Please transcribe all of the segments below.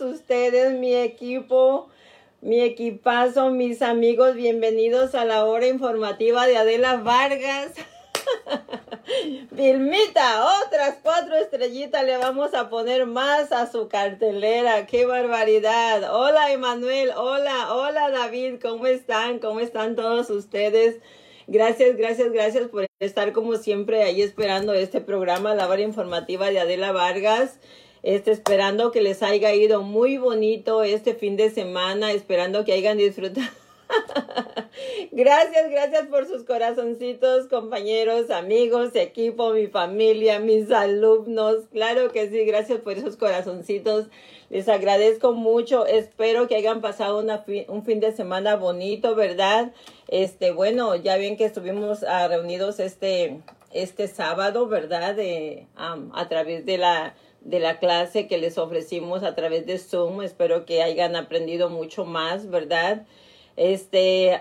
ustedes, mi equipo, mi equipazo, mis amigos? Bienvenidos a la hora informativa de Adela Vargas. Vilmita, otras cuatro estrellitas le vamos a poner más a su cartelera. ¡Qué barbaridad! Hola, Emanuel. Hola, hola, David. ¿Cómo están? ¿Cómo están todos ustedes? Gracias, gracias, gracias por estar como siempre ahí esperando este programa, la hora informativa de Adela Vargas. Este, esperando que les haya ido muy bonito este fin de semana, esperando que hayan disfrutado gracias, gracias por sus corazoncitos, compañeros, amigos, equipo, mi familia, mis alumnos. Claro que sí, gracias por esos corazoncitos. Les agradezco mucho. Espero que hayan pasado un fin de semana bonito, ¿verdad? Este, bueno, ya bien que estuvimos ah, reunidos este, este sábado, ¿verdad? A través de la de la clase que les ofrecimos a través de Zoom. Espero que hayan aprendido mucho más, ¿verdad? Este,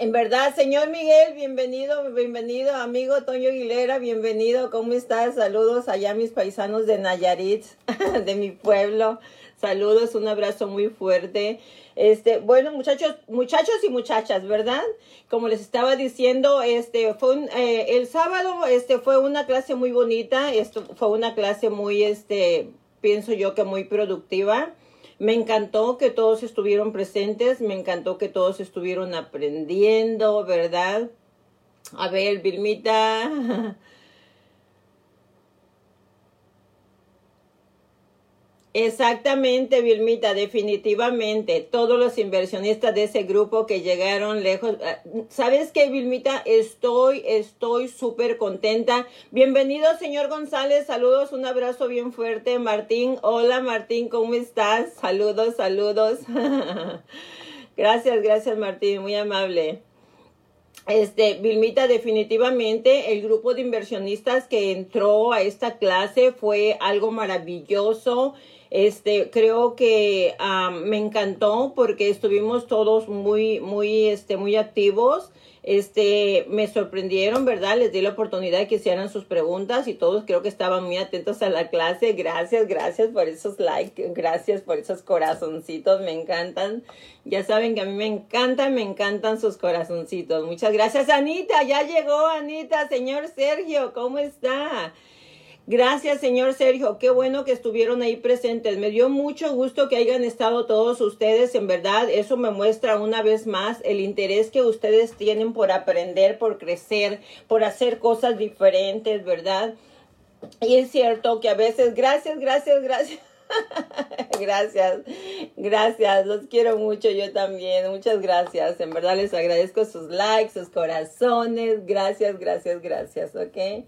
en verdad, señor Miguel, bienvenido, bienvenido, amigo Toño Aguilera, bienvenido, ¿cómo estás? Saludos allá mis paisanos de Nayarit, de mi pueblo. Saludos, un abrazo muy fuerte. Este, bueno, muchachos, muchachos y muchachas, ¿verdad? Como les estaba diciendo, este fue eh, el sábado, este fue una clase muy bonita, esto fue una clase muy, este, pienso yo que muy productiva. Me encantó que todos estuvieron presentes, me encantó que todos estuvieron aprendiendo, ¿verdad? A ver, Vilmita. Exactamente, Vilmita, definitivamente. Todos los inversionistas de ese grupo que llegaron lejos. Ah, ¿Sabes qué, Vilmita? Estoy, estoy súper contenta. Bienvenido, señor González. Saludos, un abrazo bien fuerte. Martín, hola Martín, ¿cómo estás? Saludos, saludos. gracias, gracias Martín, muy amable. Este, Vilmita, definitivamente el grupo de inversionistas que entró a esta clase fue algo maravilloso. Este, creo que me encantó porque estuvimos todos muy, muy, este, muy activos. Este, me sorprendieron, ¿verdad? Les di la oportunidad de que hicieran sus preguntas y todos creo que estaban muy atentos a la clase. Gracias, gracias por esos likes, gracias por esos corazoncitos, me encantan. Ya saben que a mí me encantan, me encantan sus corazoncitos. Muchas gracias, Anita. Ya llegó, Anita, señor Sergio, ¿cómo está? Gracias, señor Sergio. Qué bueno que estuvieron ahí presentes. Me dio mucho gusto que hayan estado todos ustedes. En verdad, eso me muestra una vez más el interés que ustedes tienen por aprender, por crecer, por hacer cosas diferentes, ¿verdad? Y es cierto que a veces, gracias, gracias, gracias. gracias, gracias, los quiero mucho yo también, muchas gracias, en verdad les agradezco sus likes, sus corazones, gracias, gracias, gracias, ¿ok?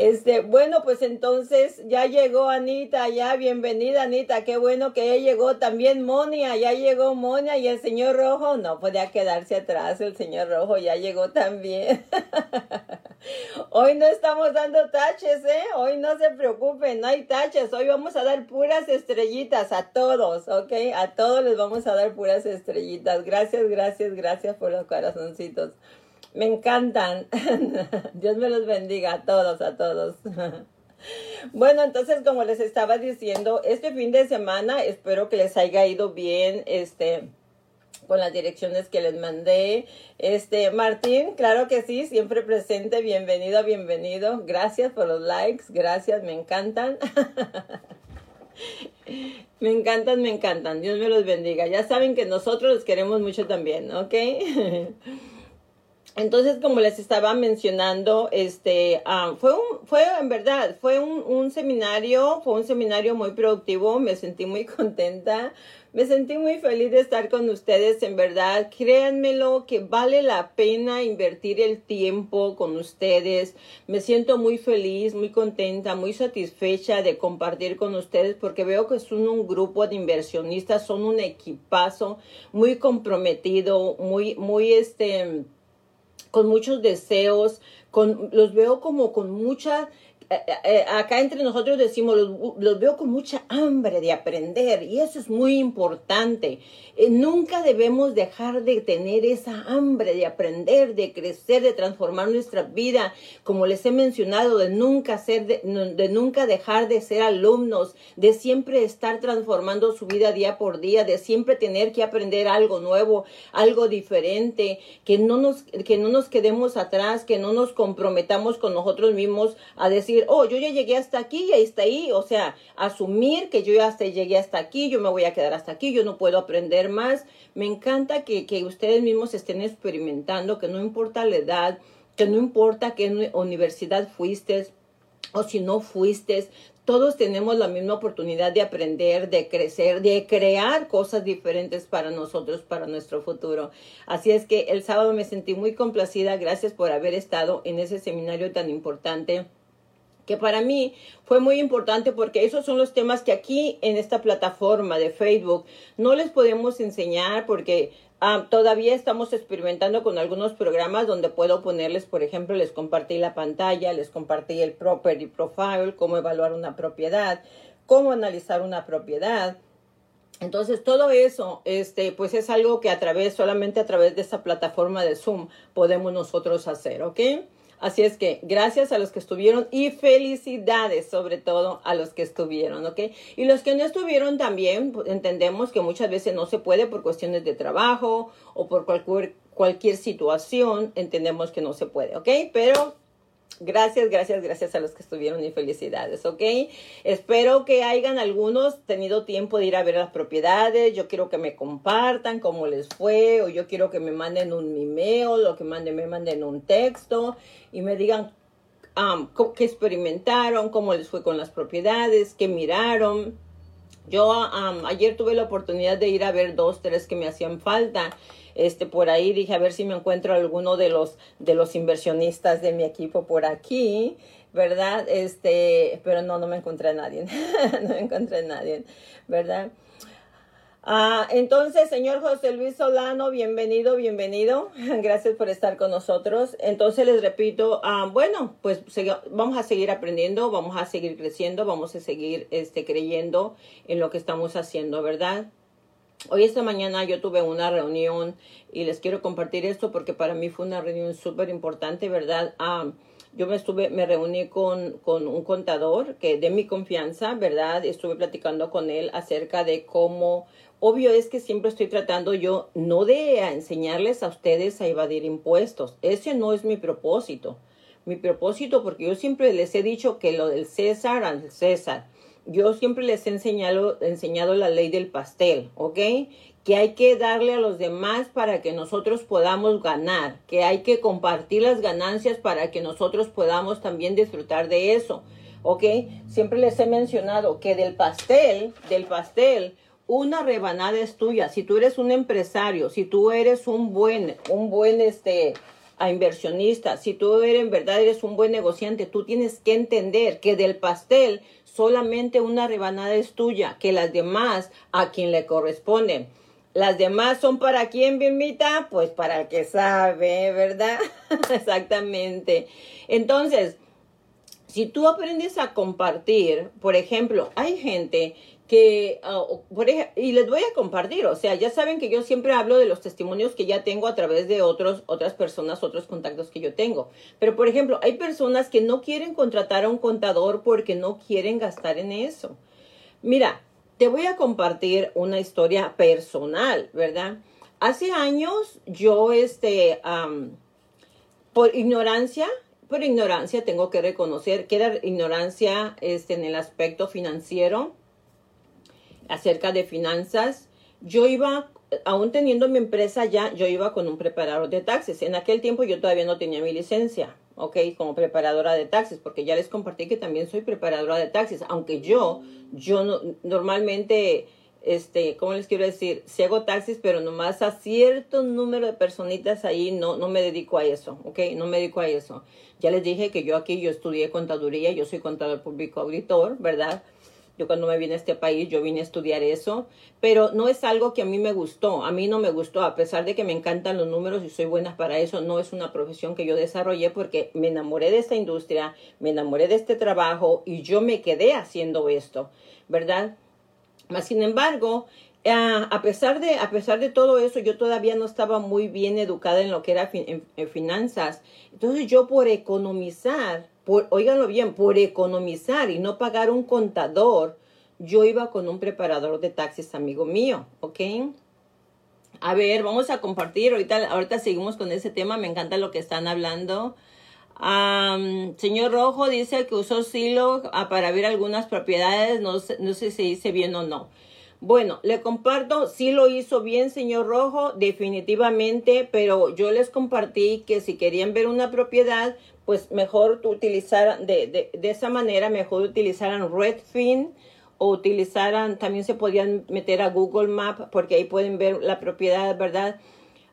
Este, bueno, pues entonces ya llegó Anita, ya bienvenida Anita, qué bueno que ya llegó también Monia, ya llegó Monia y el señor Rojo no podía quedarse atrás, el señor Rojo ya llegó también. hoy no estamos dando taches, ¿eh? Hoy no se preocupen, no hay taches, hoy vamos a dar puras estrellitas a todos, ¿ok? A todos les vamos a dar puras estrellitas. Gracias, gracias, gracias por los corazoncitos. Me encantan. Dios me los bendiga a todos, a todos. Bueno, entonces como les estaba diciendo, este fin de semana espero que les haya ido bien, este, con las direcciones que les mandé. Este, Martín, claro que sí, siempre presente, bienvenido, bienvenido. Gracias por los likes, gracias, me encantan. me encantan, me encantan. Dios me los bendiga. Ya saben que nosotros los queremos mucho también, ¿ok? Entonces, como les estaba mencionando, este, ah, fue un, fue en verdad, fue un, un, seminario, fue un seminario muy productivo, me sentí muy contenta, me sentí muy feliz de estar con ustedes, en verdad, créanmelo que vale la pena invertir el tiempo con ustedes, me siento muy feliz, muy contenta, muy satisfecha de compartir con ustedes porque veo que son un grupo de inversionistas, son un equipazo muy comprometido, muy, muy, este, con muchos deseos, con, los veo como con mucha acá entre nosotros decimos, los, veo con mucha hambre de aprender y eso es muy importante. nunca debemos dejar de tener esa hambre de aprender, de crecer, de transformar nuestra vida, como les he mencionado, de nunca ser, de, nunca dejar de ser alumnos, de siempre estar transformando su vida día por día, de siempre tener que aprender algo nuevo, algo diferente, que no nos, que no nos quedemos atrás, que no nos comprometamos con nosotros mismos a decir, oh, yo ya llegué hasta aquí y ahí está ahí. O sea, asumir que yo ya hasta llegué hasta aquí, yo me voy a quedar hasta aquí, yo no puedo aprender más. Me encanta que, que ustedes mismos estén experimentando, que no importa la edad, que no importa qué universidad fuiste o si no fuiste, todos tenemos la misma oportunidad de aprender, de crecer, de crear cosas diferentes para nosotros, para nuestro futuro. Así es que el sábado me sentí muy complacida. Gracias por haber estado en ese seminario tan importante que para mí fue muy importante porque esos son los temas que aquí en esta plataforma de Facebook no les podemos enseñar porque ah, todavía estamos experimentando con algunos programas donde puedo ponerles, por ejemplo, les compartí la pantalla, les compartí el property profile, cómo evaluar una propiedad, cómo analizar una propiedad. Entonces, todo eso, este, pues es algo que a través, solamente a través de esta plataforma de Zoom podemos nosotros hacer, ¿ok? Así es que gracias a los que estuvieron y felicidades sobre todo a los que estuvieron, ¿ok? Y los que no estuvieron también, pues, entendemos que muchas veces no se puede por cuestiones de trabajo o por cualquier, cualquier situación, entendemos que no se puede, ¿ok? Pero Gracias, gracias, gracias a los que estuvieron y felicidades, ¿ok? Espero que hayan algunos tenido tiempo de ir a ver las propiedades. Yo quiero que me compartan cómo les fue, o yo quiero que me manden un email, o que manden, me manden un texto y me digan um, qué experimentaron, cómo les fue con las propiedades, qué miraron. Yo um, ayer tuve la oportunidad de ir a ver dos, tres que me hacían falta. Este por ahí dije a ver si me encuentro alguno de los de los inversionistas de mi equipo por aquí verdad este pero no no me encontré a nadie. No me encontré a nadie verdad Ah, entonces, señor José Luis Solano, bienvenido, bienvenido. Gracias por estar con nosotros. Entonces, les repito, ah, bueno, pues vamos a seguir aprendiendo, vamos a seguir creciendo, vamos a seguir este, creyendo en lo que estamos haciendo, ¿verdad? Hoy esta mañana yo tuve una reunión y les quiero compartir esto porque para mí fue una reunión súper importante, ¿verdad? Ah, yo me estuve, me reuní con, con un contador que de mi confianza, ¿verdad? Estuve platicando con él acerca de cómo, obvio es que siempre estoy tratando yo no de enseñarles a ustedes a evadir impuestos. Ese no es mi propósito. Mi propósito, porque yo siempre les he dicho que lo del César al César yo siempre les he enseñado, enseñado la ley del pastel, ¿ok? Que hay que darle a los demás para que nosotros podamos ganar, que hay que compartir las ganancias para que nosotros podamos también disfrutar de eso, ¿ok? Siempre les he mencionado que del pastel, del pastel, una rebanada es tuya. Si tú eres un empresario, si tú eres un buen, un buen, este, a inversionista, si tú eres en verdad eres un buen negociante, tú tienes que entender que del pastel solamente una rebanada es tuya, que las demás a quien le corresponden. Las demás son para quién, Vilmita? Pues para el que sabe, ¿verdad? Exactamente. Entonces, si tú aprendes a compartir, por ejemplo, hay gente que, ah, por ejemplo, y les voy a compartir, o sea, ya saben que yo siempre hablo de los testimonios que ya tengo a través de otros, otras personas, otros contactos que yo tengo. Pero, por ejemplo, hay personas que no quieren contratar a un contador porque no quieren gastar en eso. Mira, te voy a compartir una historia personal, ¿verdad? Hace años yo, este, por ignorancia, por ignorancia tengo que reconocer que era ignorancia este, en el aspecto financiero acerca de finanzas, yo iba, aún teniendo mi empresa ya, yo iba con un preparador de taxes. En aquel tiempo yo todavía no tenía mi licencia, ¿ok? Como preparadora de taxes, porque ya les compartí que también soy preparadora de taxes, aunque yo, yo no, normalmente, este, ¿cómo les quiero decir? Si hago taxes, pero nomás a cierto número de personitas ahí no, no me dedico a eso, ¿ok? No me dedico a eso. Ya les dije que yo aquí, yo estudié contaduría, yo soy contador público auditor, ¿verdad? Yo cuando me vine a este país, yo vine a estudiar eso, pero no es algo que a mí me gustó, a mí no me gustó, a pesar de que me encantan los números y soy buena para eso, no es una profesión que yo desarrollé porque me enamoré de esta industria, me enamoré de este trabajo y yo me quedé haciendo esto, ¿verdad? Mas, sin embargo, Ah, a, pesar de, a pesar de todo eso, yo todavía no estaba muy bien educada en lo que era finanzas. Entonces yo por economizar, por, óiganlo bien, por economizar y no pagar un contador, yo iba con un preparador de taxis, amigo mío, ¿ok? A ver, vamos a compartir, ahorita, ahorita seguimos con ese tema, me encanta lo que están hablando. señor Rojo dice que usó Silo ah, para ver algunas propiedades, no, no sé si dice bien o no. Bueno, le comparto, sí lo hizo bien, señor Rojo, definitivamente, pero yo les compartí que si querían ver una propiedad, pues mejor utilizaran, de, de, esa manera, mejor utilizaran Redfin o utilizaran, también se podían meter a Google Map porque ahí pueden ver la propiedad, ¿verdad?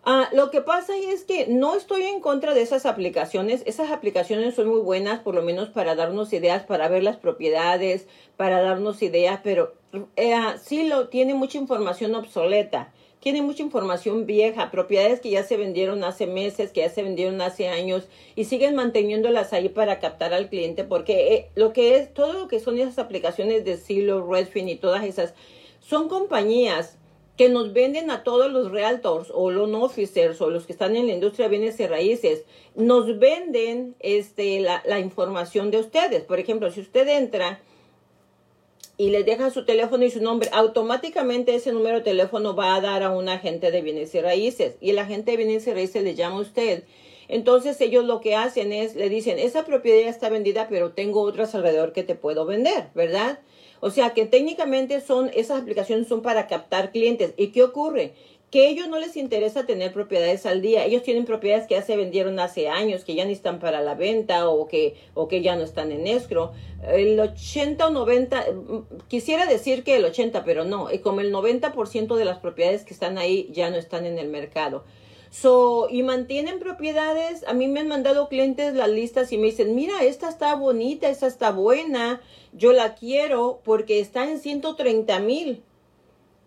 Ah, lo que pasa es que no estoy en contra de esas aplicaciones. Esas aplicaciones son muy buenas, por lo menos para darnos ideas, para ver las propiedades, para darnos ideas, pero eh, sí lo tiene mucha información obsoleta. Tiene mucha información vieja, propiedades que ya se vendieron hace meses, que ya se vendieron hace años y siguen manteniéndolas ahí para captar al cliente porque eh, lo que es, todo lo que son esas aplicaciones de Silo, Redfin y todas esas, son compañías que nos venden a todos los realtors o loan officers o los que están en la industria de bienes y raíces, nos venden este, la, la información de ustedes. Por ejemplo, si usted entra y les deja su teléfono y su nombre, automáticamente ese número de teléfono va a dar a un agente de bienes y raíces. Y el agente de bienes y raíces le llama a usted. Entonces ellos lo que hacen es, le dicen, esa propiedad está vendida, pero tengo otras alrededor que te puedo vender, ¿verdad? O sea que técnicamente son, esas aplicaciones son para captar clientes. ¿Y qué ocurre? Que ellos no les interesa tener propiedades al día. Ellos tienen propiedades que ya se vendieron hace años, que ya ni están para la venta o que, o que ya no están en escro. El 80 o 90, quisiera decir que el 80, pero no. Y como el 90% de las propiedades que están ahí ya no están en el mercado. So, y mantienen propiedades. A mí me han mandado clientes las listas y me dicen, mira, esta está bonita, esta está buena, yo la quiero porque está en 130 mil.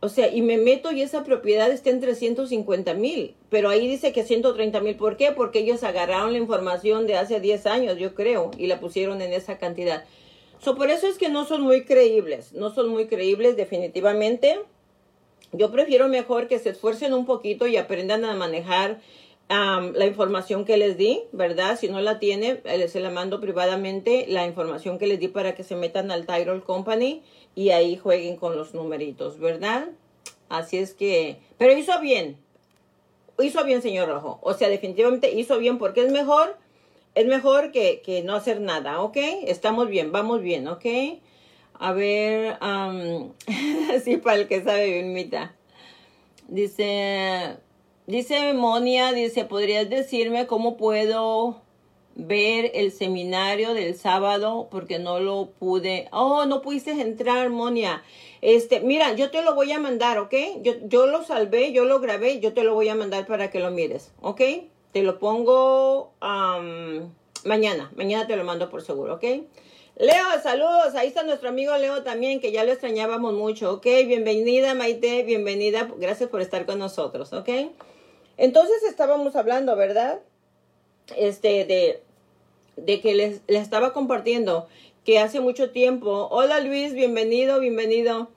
O sea, y me meto y esa propiedad está en 350 mil. Pero ahí dice que 130 mil. ¿Por qué? Porque ellos agarraron la información de hace 10 años, yo creo, y la pusieron en esa cantidad. So, por eso es que no son muy creíbles. No son muy creíbles definitivamente. Yo prefiero mejor que se esfuercen un poquito y aprendan a manejar la información que les di, ¿verdad? Si no la tiene, eh, se la mando privadamente la información que les di para que se metan al Tyrol Company y ahí jueguen con los numeritos, ¿verdad? Así es que, pero hizo bien, hizo bien, señor Rojo. O sea, definitivamente hizo bien porque es mejor, es mejor que, que no hacer nada, ¿ok? Estamos bien, vamos bien, ¿ok? A ver, um, sí, para el que sabe bien. Dice, dice Monia, dice, ¿podrías decirme cómo puedo ver el seminario del sábado? Porque no lo pude. Oh, no pudiste entrar, Monia. Este, mira, yo te lo voy a mandar, ¿ok? Yo, yo lo salvé, yo lo grabé, yo te lo voy a mandar para que lo mires, ¿ok? Te lo pongo mañana, mañana te lo mando por seguro, ¿ok? Leo, saludos. Ahí está nuestro amigo Leo también, que ya lo extrañábamos mucho. Ok, bienvenida Maite, bienvenida. Gracias por estar con nosotros. Ok. Entonces estábamos hablando, ¿verdad? Este, de, de que les, les estaba compartiendo que hace mucho tiempo. Hola Luis, bienvenido, bienvenido.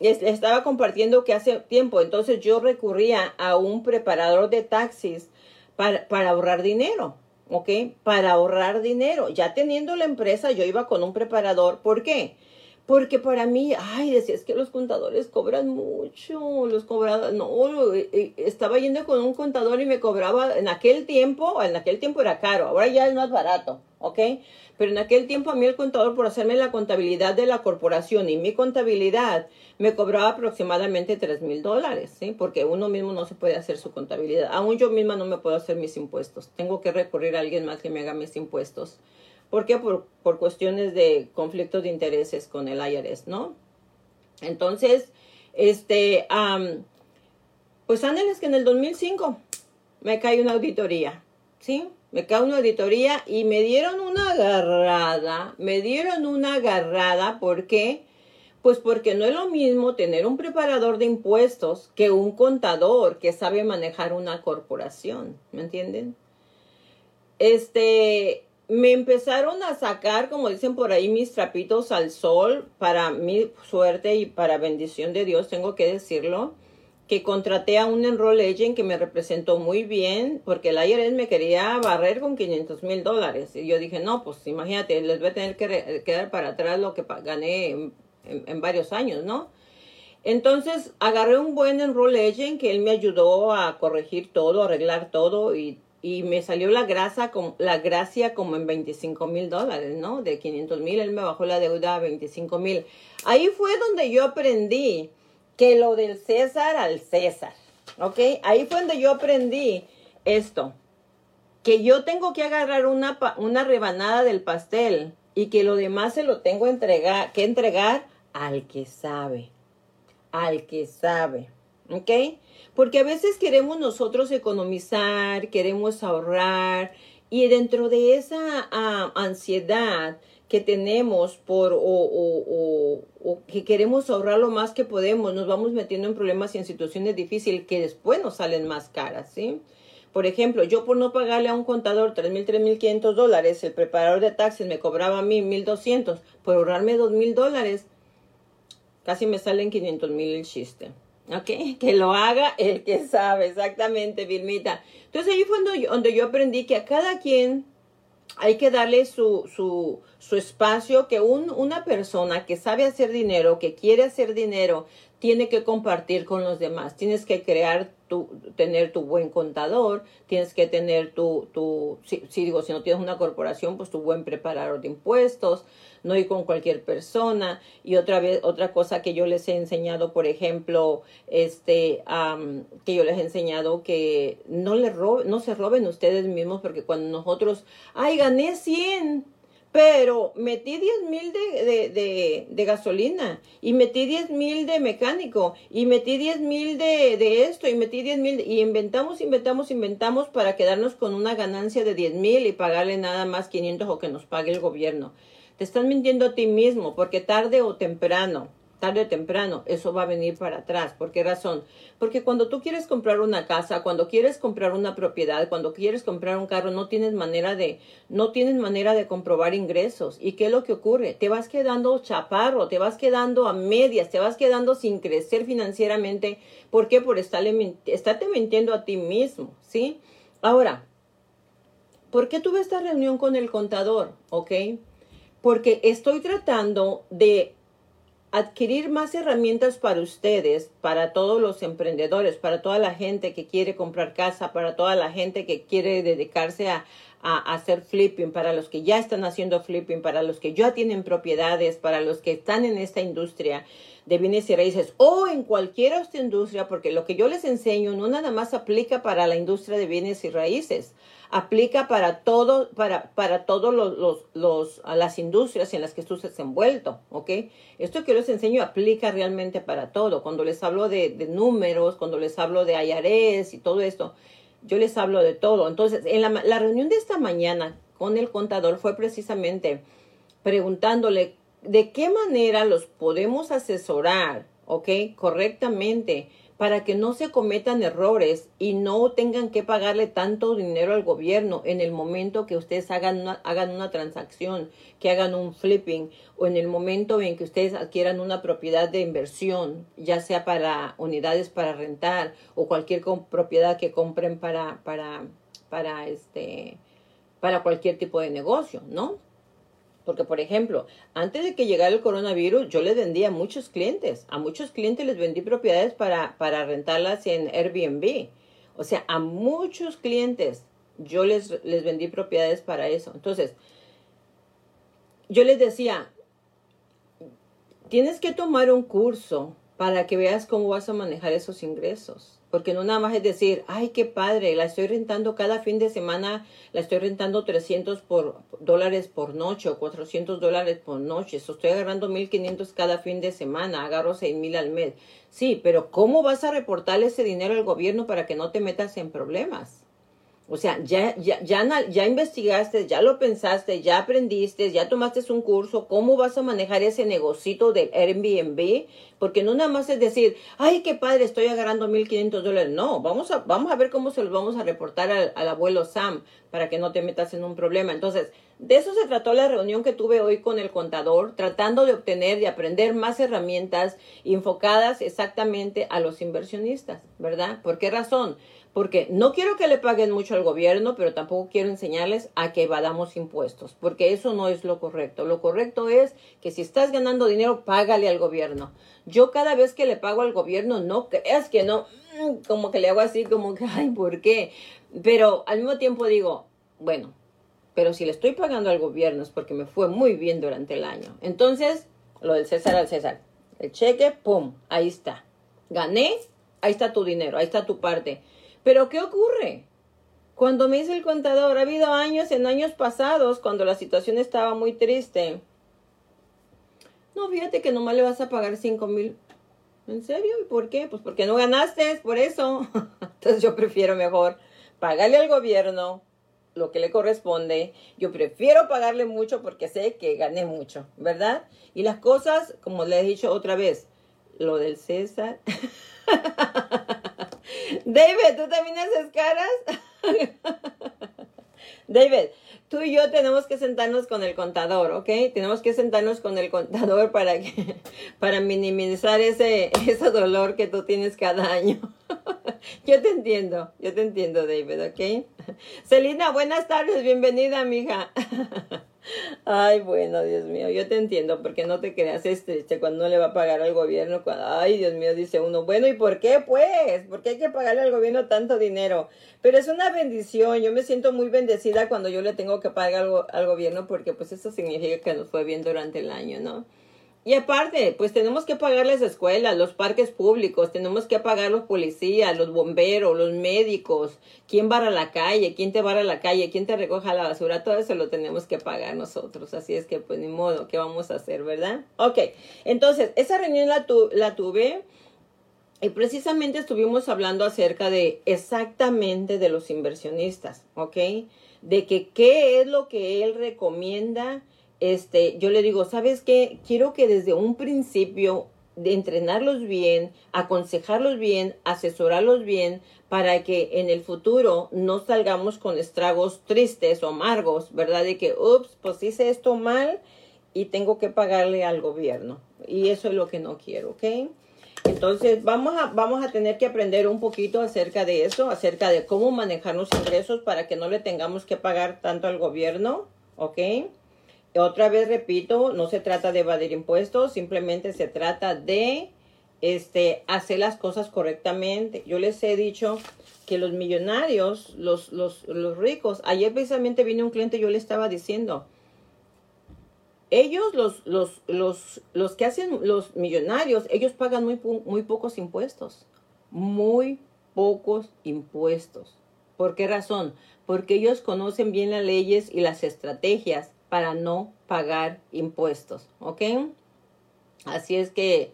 Les, estaba compartiendo que hace tiempo, entonces yo recurría a un preparador de taxis para, para ahorrar dinero. ¿ok? Para ahorrar dinero. Ya teniendo la empresa, yo iba con un preparador. ¿Por qué? Porque para mí, ay, decía, es que los contadores cobran mucho, los cobrados, no, eh, eh, estaba yendo con un contador y me cobraba, en aquel tiempo, en aquel tiempo era caro, ahora ya es más barato, ¿ok? Pero en aquel tiempo a mí el contador por hacerme la contabilidad de la corporación y mi contabilidad me cobraba aproximadamente tres mil dólares, ¿sí? Porque uno mismo no se puede hacer su contabilidad. Aún yo misma no me puedo hacer mis impuestos. Tengo que recurrir a alguien más que me haga mis impuestos. ¿Por qué? Por, por cuestiones de conflictos de intereses con el IRS, ¿no? Entonces, este, pues ándeles que en el 2005 me cae una auditoría, ¿sí? Me cae una auditoría y me dieron una agarrada, me dieron una agarrada, ¿por qué? Pues porque no es lo mismo tener un preparador de impuestos que un contador que sabe manejar una corporación, ¿me entienden? Este, me empezaron a sacar, como dicen por ahí, mis trapitos al sol para mi suerte y para bendición de Dios, tengo que decirlo, que contraté a un enroll agent que me representó muy bien, porque el IRS me quería barrer con 500 mil dólares. Y yo dije, no, pues imagínate, les voy a tener que quedar para atrás lo que gané en, varios años, ¿no? Entonces agarré un buen enroll agent que él me ayudó a corregir todo, arreglar todo y y me salió la grasa la gracia como en 25 mil dólares, ¿no? De 500 mil, él me bajó la deuda a 25 mil. Ahí fue donde yo aprendí que lo del César al César, ¿ok? Ahí fue donde yo aprendí esto, que yo tengo que agarrar una, una rebanada del pastel y que lo demás se lo tengo entregar, que entregar al que sabe, al que sabe, ¿ok? Porque a veces queremos nosotros economizar, queremos ahorrar y dentro de esa ah, ansiedad que tenemos por o, o, que queremos ahorrar lo más que podemos, nos vamos metiendo en problemas y en situaciones difíciles que después nos salen más caras, ¿sí? Por ejemplo, yo por no pagarle a un contador $3,000, $3,500 dólares, el preparador de taxes me cobraba a mí 1,200, por ahorrarme $2,000 dólares, casi me salen 500 mil el chiste. ¿Ok? Que lo haga el que sabe, exactamente, Vilmita. Entonces ahí fue donde yo, aprendí que a cada quien hay que darle su, su, su espacio, que un, una persona que sabe hacer dinero, que quiere hacer dinero, tiene que compartir con los demás. Tienes que crear tu, tener tu buen contador, tienes que tener tu, tu si, digo, si no tienes una corporación, pues tu buen preparador de impuestos, no ir con cualquier persona. Y otra vez, otra cosa que yo les he enseñado, por ejemplo, este, que yo les he enseñado que no le roben, no se roben ustedes mismos, porque cuando nosotros, ay, gané 100, pero metí 10 mil de, de, de, gasolina y metí 10 mil de mecánico y metí 10 mil de, de, esto y metí 10 mil y inventamos, inventamos, inventamos para quedarnos con una ganancia de 10 mil y pagarle nada más 500 o que nos pague el gobierno. Te estás mintiendo a ti mismo porque tarde o temprano, tarde o temprano, eso va a venir para atrás. ¿Por qué razón? Porque cuando tú quieres comprar una casa, cuando quieres comprar una propiedad, cuando quieres comprar un carro, no tienes manera de, no tienes manera de comprobar ingresos. ¿Y qué es lo que ocurre? Te vas quedando chaparro, te vas quedando a medias, te vas quedando sin crecer financieramente. ¿Por qué? Por estarle, estarte mintiendo a ti mismo, ¿sí? Ahora, ¿por qué tuve esta reunión con el contador? ¿Ok? porque estoy tratando de adquirir más herramientas para ustedes, para todos los emprendedores, para toda la gente que quiere comprar casa, para toda la gente que quiere dedicarse a, hacer flipping, para los que ya están haciendo flipping, para los que ya tienen propiedades, para los que están en esta industria de bienes y raíces o en cualquier otra industria, porque lo que yo les enseño no nada más aplica para la industria de bienes y raíces, aplica para todo, para, para todos los, los, los, las industrias en las que tú estás envuelto, ¿ok? Esto que les enseño aplica realmente para todo. Cuando les hablo de, números, cuando les hablo de IRS y todo esto, yo les hablo de todo. Entonces, en la, la reunión de esta mañana con el contador fue precisamente preguntándole de qué manera los podemos asesorar, ¿ok? Correctamente para que no se cometan errores y no tengan que pagarle tanto dinero al gobierno en el momento que ustedes hagan una, hagan una transacción, que hagan un flipping o en el momento en que ustedes adquieran una propiedad de inversión, ya sea para unidades para rentar o cualquier propiedad que compren para, para, para, este, para cualquier tipo de negocio, ¿no? Porque, por ejemplo, antes de que llegara el coronavirus, yo les vendía a muchos clientes. A muchos clientes les vendí propiedades para, para rentarlas en Airbnb. O sea, a muchos clientes yo les, les vendí propiedades para eso. Entonces, yo les decía, tienes que tomar un curso para que veas cómo vas a manejar esos ingresos. Porque no nada más es decir, ay, qué padre, la estoy rentando cada fin de semana, la estoy rentando 300 por, dólares por noche o 400 dólares por noche. Estoy agarrando 1500 cada fin de semana, agarro 6000 al mes. Sí, pero ¿cómo vas a reportar ese dinero al gobierno para que no te metas en problemas? O sea, ya, ya, ya, ya investigaste, ya lo pensaste, ya aprendiste, ya tomaste un curso, ¿cómo vas a manejar ese negocito del Airbnb? Porque no nada más es decir, ay, qué padre, estoy agarrando 1.500 dólares. No, vamos a, vamos a ver cómo se los vamos a reportar al, al abuelo Sam para que no te metas en un problema. Entonces, de eso se trató la reunión que tuve hoy con el contador, tratando de obtener y aprender más herramientas enfocadas exactamente a los inversionistas, ¿verdad? ¿Por qué razón? Porque no quiero que le paguen mucho al gobierno, pero tampoco quiero enseñarles a que evadamos impuestos, porque eso no es lo correcto. Lo correcto es que si estás ganando dinero, págale al gobierno. Yo cada vez que le pago al gobierno, no creas que no, mm, como que le hago así, como que, ay, ¿por qué? Pero al mismo tiempo digo, bueno, pero si le estoy pagando al gobierno es porque me fue muy bien durante el año. Entonces, lo del César al César. El cheque, ¡pum! Ahí está. Gané, ahí está tu dinero, ahí está tu parte pero ¿qué ocurre? Cuando me dice el contador, ha habido años en años pasados cuando la situación estaba muy triste. No, fíjate que nomás le vas a pagar cinco mil. ¿En serio? ¿Y por qué? Pues porque no ganaste, es por eso. Entonces yo prefiero mejor pagarle al gobierno lo que le corresponde. Yo prefiero pagarle mucho porque sé que gané mucho, ¿verdad? Y las cosas, como le he dicho otra vez, lo del César. David, ¿tú también haces caras? David, tú y yo tenemos que sentarnos con el contador, ¿ok? Tenemos que sentarnos con el contador para que, para minimizar ese, ese dolor que tú tienes cada año. yo te entiendo, yo te entiendo, David, ¿ok? Celina, buenas tardes, bienvenida, mija. Ay, bueno, Dios mío, yo te entiendo, porque no te creas este, cuando no le va a pagar al gobierno. ay, Dios mío, dice uno, bueno, ¿y por qué pues? ¿Por qué hay que pagarle al gobierno tanto dinero? Pero es una bendición, yo me siento muy bendecida cuando yo le tengo que pagar al gobierno, porque pues eso significa que nos fue bien durante el año, ¿no? Y aparte, pues tenemos que pagar las escuelas, los parques públicos, tenemos que pagar los policías, los bomberos, los médicos, quién va a la calle, quién te va a la calle, quién te recoja la basura, todo eso lo tenemos que pagar nosotros. Así es que, pues ni modo, ¿qué vamos a hacer, verdad? Ok, entonces, esa reunión la, la tuve y precisamente estuvimos hablando acerca de exactamente de los inversionistas, ¿ok? De que qué es lo que él recomienda este, yo le digo, ¿sabes qué? Quiero que desde un principio de entrenarlos bien, aconsejarlos bien, asesorarlos bien, para que en el futuro no salgamos con estragos tristes o amargos, ¿verdad? De que, ups, pues hice esto mal y tengo que pagarle al gobierno. Y eso es lo que no quiero, ¿ok? Entonces vamos a, vamos a tener que aprender un poquito acerca de eso, acerca de cómo manejar los ingresos para que no le tengamos que pagar tanto al gobierno, ¿ok? Otra vez repito, no se trata de evadir impuestos, simplemente se trata de este, hacer las cosas correctamente. Yo les he dicho que los millonarios, los, los, los ricos, ayer precisamente vino un cliente yo le estaba diciendo, ellos, los, los, los, los que hacen los millonarios, ellos pagan muy, muy pocos impuestos, muy pocos impuestos. ¿Por qué razón? Porque ellos conocen bien las leyes y las estrategias para no pagar impuestos, ¿ok? Así es que,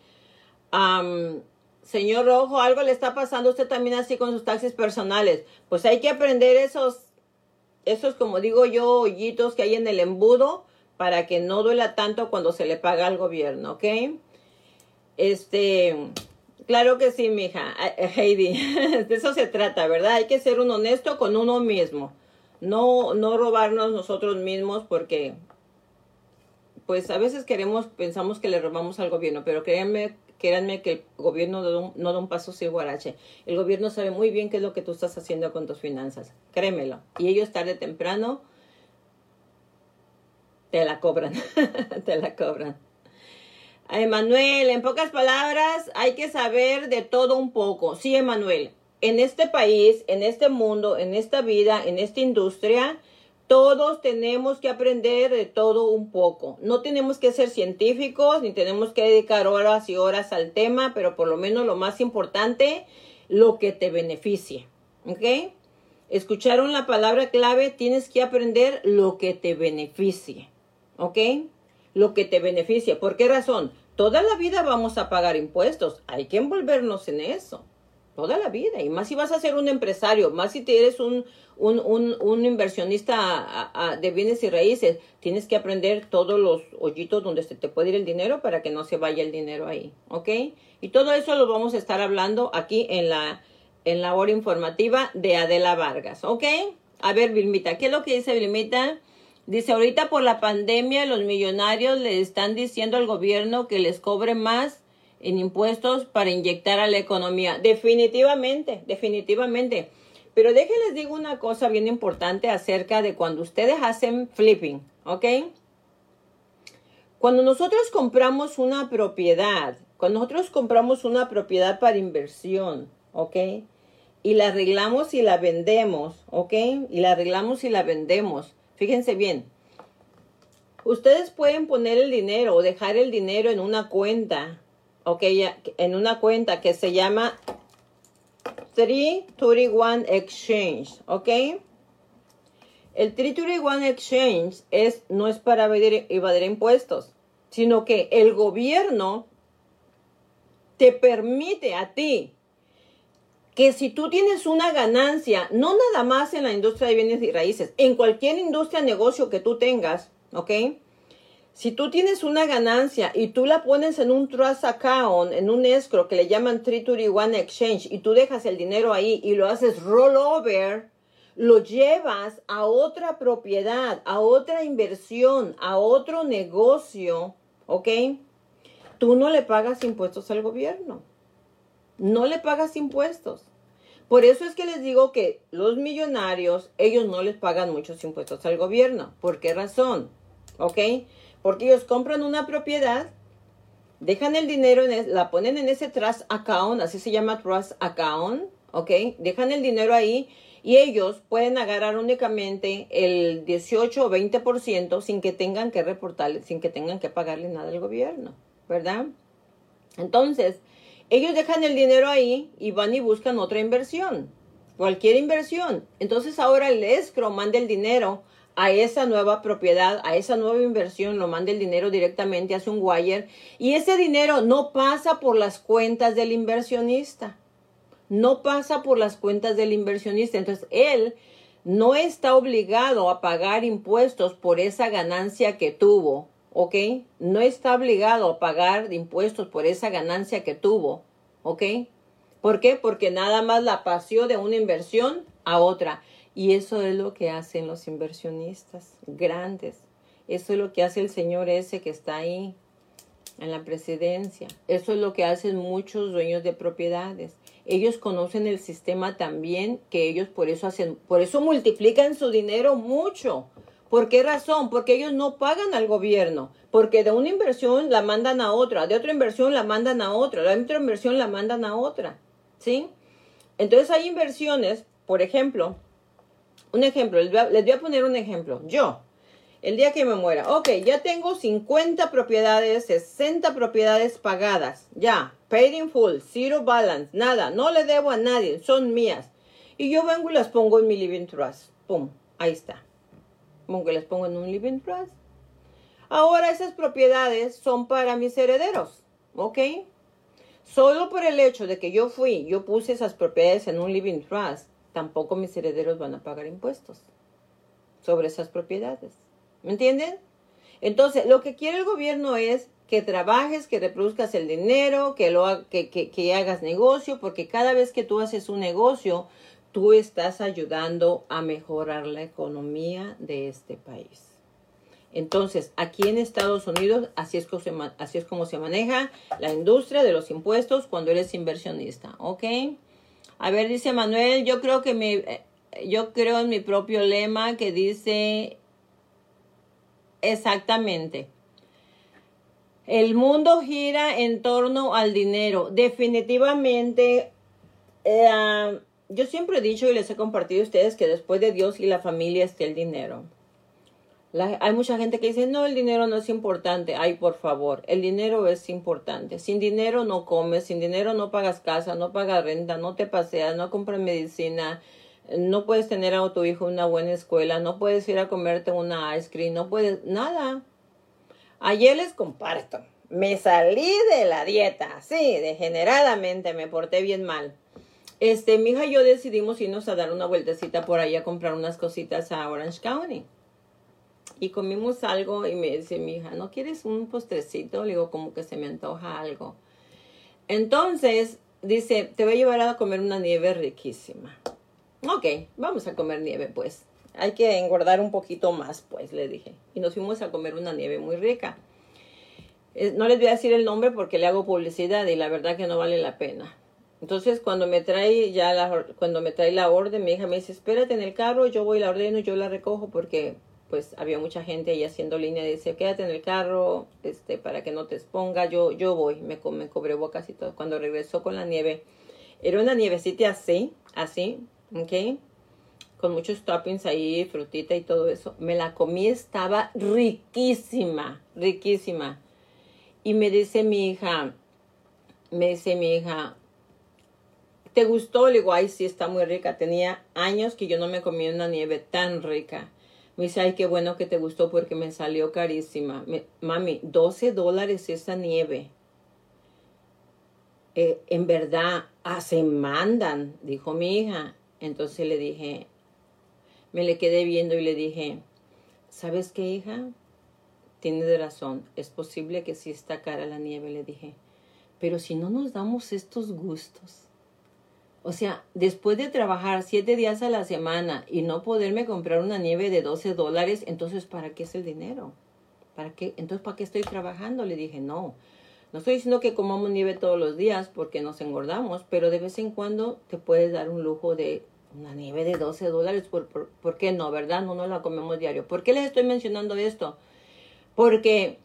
señor Rojo, algo le está pasando a usted también así con sus taxis personales. Pues hay que aprender esos, esos, como digo yo, hoyitos que hay en el embudo para que no duela tanto cuando se le paga al gobierno, ¿ok? Este, claro que sí, mija, Heidi, de eso se trata, ¿verdad? Hay que ser un honesto con uno mismo no, no robarnos nosotros mismos porque pues a veces queremos, pensamos que le robamos al gobierno, pero créanme, créanme que el gobierno no da, un, paso sin guarache. El gobierno sabe muy bien qué es lo que tú estás haciendo con tus finanzas, créemelo. Y ellos tarde o temprano te la cobran, te la cobran. Emanuel, en pocas palabras, hay que saber de todo un poco. Sí, Emanuel, en este país, en este mundo, en esta vida, en esta industria, todos tenemos que aprender de todo un poco. No tenemos que ser científicos ni tenemos que dedicar horas y horas al tema, pero por lo menos lo más importante, lo que te beneficie. ¿Ok? Escucharon la palabra clave, tienes que aprender lo que te beneficie. ¿Ok? Lo que te beneficie. ¿Por qué razón? Toda la vida vamos a pagar impuestos. Hay que envolvernos en eso. Toda la vida. Y más si vas a ser un empresario, más si eres un, un, un, inversionista de bienes y raíces, tienes que aprender todos los hoyitos donde se te puede ir el dinero para que no se vaya el dinero ahí, ¿ok? Y todo eso lo vamos a estar hablando aquí en la, en la hora informativa de Adela Vargas, ¿ok? A ver, Vilmita, ¿qué es lo que dice Vilmita? Dice, ahorita por la pandemia los millonarios le están diciendo al gobierno que les cobre más en impuestos para inyectar a la economía. Definitivamente, definitivamente. Pero déjenles digo una cosa bien importante acerca de cuando ustedes hacen flipping, ¿ok? Cuando nosotros compramos una propiedad, cuando nosotros compramos una propiedad para inversión, ¿ok? Y la arreglamos y la vendemos, ¿ok? Y la arreglamos y la vendemos. Fíjense bien. Ustedes pueden poner el dinero o dejar el dinero en una cuenta ok, en una cuenta que se llama 331 Exchange, ok. El 331 Exchange es, no es para evadir, evadir impuestos, sino que el gobierno te permite a ti que si tú tienes una ganancia, no nada más en la industria de bienes y raíces, en cualquier industria, negocio que tú tengas, ¿ok? Si tú tienes una ganancia y tú la pones en un trust account, en un escrow que le llaman 331 exchange y tú dejas el dinero ahí y lo haces rollover, lo llevas a otra propiedad, a otra inversión, a otro negocio, ¿ok? Tú no le pagas impuestos al gobierno. No le pagas impuestos. Por eso es que les digo que los millonarios, ellos no les pagan muchos impuestos al gobierno. ¿Por qué razón? ¿Ok? Porque ellos compran una propiedad, dejan el dinero, en la ponen en ese trust account, así se llama trust account, ¿ok? Dejan el dinero ahí y ellos pueden agarrar únicamente el 18 o 20% sin que tengan que reportarle, sin que tengan que pagarle nada al gobierno, ¿verdad? Entonces, ellos dejan el dinero ahí y van y buscan otra inversión, cualquier inversión. Entonces ahora el escrow manda el dinero a esa nueva propiedad, a esa nueva inversión, lo manda el dinero directamente, hace un wire y ese dinero no pasa por las cuentas del inversionista. No pasa por las cuentas del inversionista. Entonces, él no está obligado a pagar impuestos por esa ganancia que tuvo, ¿ok? No está obligado a pagar impuestos por esa ganancia que tuvo, ¿ok? ¿Por qué? Porque nada más la pasó de una inversión a otra. Y eso es lo que hacen los inversionistas grandes. Eso es lo que hace el señor ese que está ahí en la presidencia. Eso es lo que hacen muchos dueños de propiedades. Ellos conocen el sistema también, que ellos por eso hacen, por eso multiplican su dinero mucho. ¿Por qué razón? Porque ellos no pagan al gobierno, porque de una inversión la mandan a otra, de otra inversión la mandan a otra, de otra inversión la mandan a otra, ¿sí? Entonces hay inversiones, por ejemplo, un ejemplo, les voy, a, poner un ejemplo. Yo, el día que me muera, ok, ya tengo 50 propiedades, 60 propiedades pagadas, ya, paid in full, zero balance, nada, no le debo a nadie, son mías. Y yo vengo y las pongo en mi living trust. Pum, ahí está. Pongo y las pongo en un living trust. Ahora esas propiedades son para mis herederos, ¿ok? Solo por el hecho de que yo fui, yo puse esas propiedades en un living trust, tampoco mis herederos van a pagar impuestos sobre esas propiedades. ¿Me entienden? Entonces, lo que quiere el gobierno es que trabajes, que reproduzcas el dinero, que, lo, que, que, que hagas negocio, porque cada vez que tú haces un negocio, tú estás ayudando a mejorar la economía de este país. Entonces, aquí en Estados Unidos, así es, como se, así es como se maneja la industria de los impuestos cuando eres inversionista, ¿ok? A ver, dice Manuel, yo creo que mi, eh, yo creo en mi propio lema que dice exactamente. El mundo gira en torno al dinero. Definitivamente, eh, yo siempre he dicho y les he compartido a ustedes que después de Dios y la familia está el dinero hay mucha gente que dice, no, el dinero no es importante. Ay, por favor, el dinero es importante. Sin dinero no comes, sin dinero no pagas casa, no pagas renta, no te paseas, no compras medicina, no puedes tener a tu hijo una buena escuela, no puedes ir a comerte una ice cream, no puedes, nada. Ayer les comparto, me salí de la dieta, sí, degeneradamente, me porté bien mal. este, mi hija y yo decidimos irnos a dar una vueltecita por ahí a comprar unas cositas a Orange County. Y comimos algo y me dice mi hija, ¿no quieres un postrecito? Le digo, como que se me antoja algo. Entonces, dice, te voy a llevar a comer una nieve riquísima. Ok, vamos a comer nieve, pues. Hay que engordar un poquito más, pues, le dije. Y nos fuimos a comer una nieve muy rica. Eh, no les voy a decir el nombre porque le hago publicidad y la verdad que no vale la pena. Entonces, cuando me trae ya la, cuando me trae la orden, mi hija me dice, espérate en el carro, yo voy, la ordeno, yo la recojo porque pues había mucha gente ahí haciendo línea dice, quédate en el carro, este, para que no te exponga, yo, yo voy, me, me cobré bocas y todo. Cuando regresó con la nieve, era una nievecita así, así, ¿ok? Con muchos toppings ahí, frutita y todo eso. Me la comí, estaba riquísima, riquísima. Y me dice mi hija, me dice mi hija, ¿te gustó? Le digo, ay, sí, está muy rica. Tenía años que yo no me comía una nieve tan rica. Me dice, ay, qué bueno que te gustó porque me salió carísima. mami, 12 dólares esa nieve. Eh, en verdad, ah, se mandan, dijo mi hija. Entonces le dije, me le quedé viendo y le dije, ¿sabes qué, hija? Tienes razón, es posible que sí está cara la nieve, le dije. Pero si no nos damos estos gustos, o sea, después de trabajar siete días a la semana y no poderme comprar una nieve de 12 dólares, entonces ¿para qué es el dinero? ¿Para qué? Entonces ¿para qué estoy trabajando? Le dije, no. No estoy diciendo que comamos nieve todos los días porque nos engordamos, pero de vez en cuando te puedes dar un lujo de una nieve de 12 dólares. ¿Por, por, qué no, verdad? No nos la comemos diario. ¿Por qué les estoy mencionando esto? Porque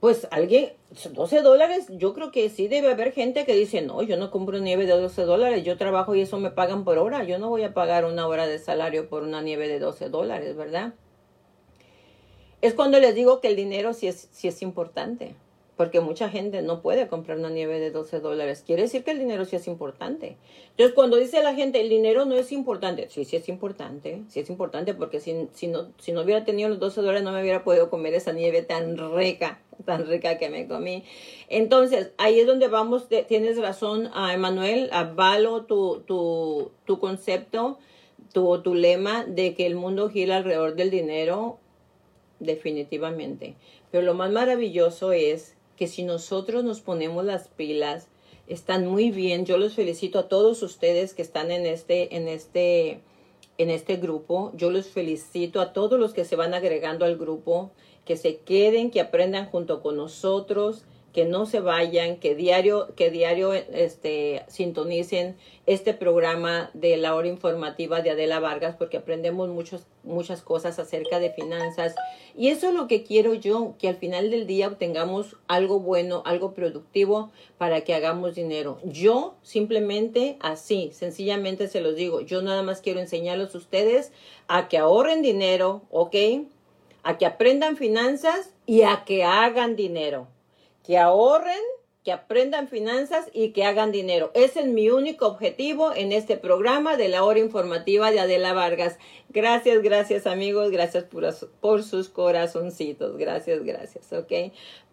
pues alguien, 12 dólares, yo creo que sí debe haber gente que dice, no, yo no compro nieve de 12 dólares, yo trabajo y eso me pagan por hora, yo no voy a pagar una hora de salario por una nieve de 12 dólares, ¿verdad? Es cuando les digo que el dinero sí es, sí es importante porque mucha gente no puede comprar una nieve de 12 dólares. Quiere decir que el dinero sí es importante. Entonces, cuando dice la gente, el dinero no es importante, sí, sí es importante, sí es importante, porque si, si, no, si no hubiera tenido los 12 dólares no me hubiera podido comer esa nieve tan rica, tan rica que me comí. Entonces, ahí es donde vamos, tienes razón, a Emanuel, avalo tu, tu, tu concepto, tu, tu lema de que el mundo gira alrededor del dinero, definitivamente. Pero lo más maravilloso es que si nosotros nos ponemos las pilas, están muy bien. Yo los felicito a todos ustedes que están en este, en este, en este grupo. Yo los felicito a todos los que se van agregando al grupo, que se queden, que aprendan junto con nosotros que no se vayan, que diario, que diario este, sintonicen este programa de la hora informativa de Adela Vargas porque aprendemos muchos, muchas cosas acerca de finanzas. Y eso es lo que quiero yo, que al final del día obtengamos algo bueno, algo productivo para que hagamos dinero. Yo simplemente así, sencillamente se los digo, yo nada más quiero enseñarles a ustedes a que ahorren dinero, ¿ok? A que aprendan finanzas y a que hagan dinero que ahorren, que aprendan finanzas y que hagan dinero. Ese es mi único objetivo en este programa de la hora informativa de Adela Vargas. Gracias, gracias amigos, gracias por, sus corazoncitos. Gracias, gracias, ¿ok?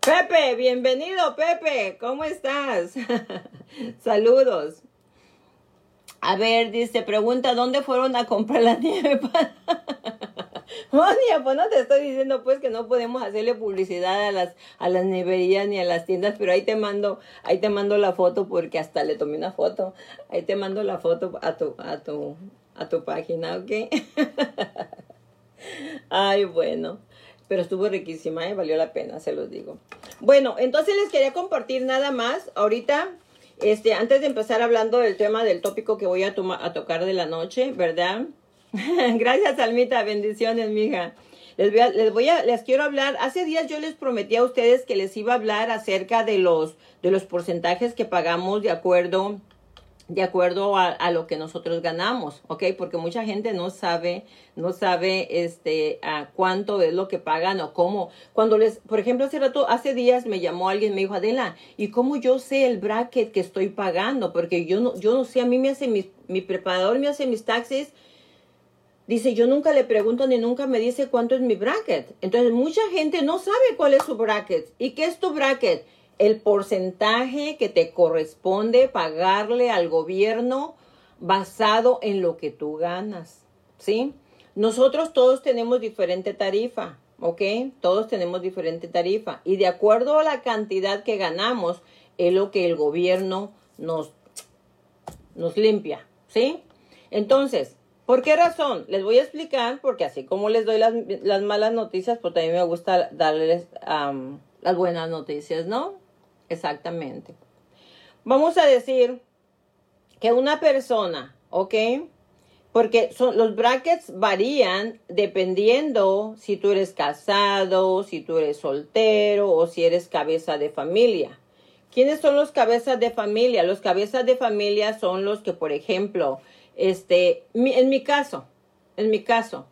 Pepe, bienvenido Pepe, ¿cómo estás? Saludos. A ver, dice, pregunta, ¿dónde fueron a comprar la nieve? Monia, pues no te estoy diciendo pues que no podemos hacerle publicidad a las, a las neverías ni a las tiendas, pero ahí te mando, ahí te mando la foto porque hasta le tomé una foto. Ahí te mando la foto a tu, a tu, a tu página, ¿ok? Ay, bueno. Pero estuvo riquísima, ¿eh? valió la pena, se los digo. Bueno, entonces les quería compartir nada más. Ahorita este, antes de empezar hablando del tema del tópico que voy a, a tocar de la noche, ¿verdad? Gracias, Almita. Bendiciones, mija. Les voy, a, les voy a, les quiero hablar. Hace días yo les prometí a ustedes que les iba a hablar acerca de los, de los porcentajes que pagamos de acuerdo, de acuerdo a, lo que nosotros ganamos, ¿ok? Porque mucha gente no sabe, no sabe, este, a cuánto es lo que pagan o cómo. Cuando les, por ejemplo, hace rato, hace días me llamó alguien, me dijo, Adela, ¿y cómo yo sé el bracket que estoy pagando? Porque yo no, yo no sé, a mí me hace mi, mi preparador me hace mis taxes Dice, yo nunca le pregunto ni nunca me dice cuánto es mi bracket. Entonces, mucha gente no sabe cuál es su bracket. ¿Y qué es tu bracket? el porcentaje que te corresponde pagarle al gobierno basado en lo que tú ganas, ¿sí? Nosotros todos tenemos diferente tarifa, ¿ok? Todos tenemos diferente tarifa y de acuerdo a la cantidad que ganamos es lo que el gobierno nos, nos limpia, ¿sí? Entonces, ¿por qué razón? Les voy a explicar porque así como les doy las, las malas noticias, pues también me gusta darles las buenas noticias, ¿no? Exactamente. Vamos a decir que una persona, ¿ok? Porque son, los brackets varían dependiendo si tú eres casado, si tú eres soltero o si eres cabeza de familia. ¿Quiénes son los cabezas de familia? Los cabezas de familia son los que, por ejemplo, este, en mi caso, en mi caso,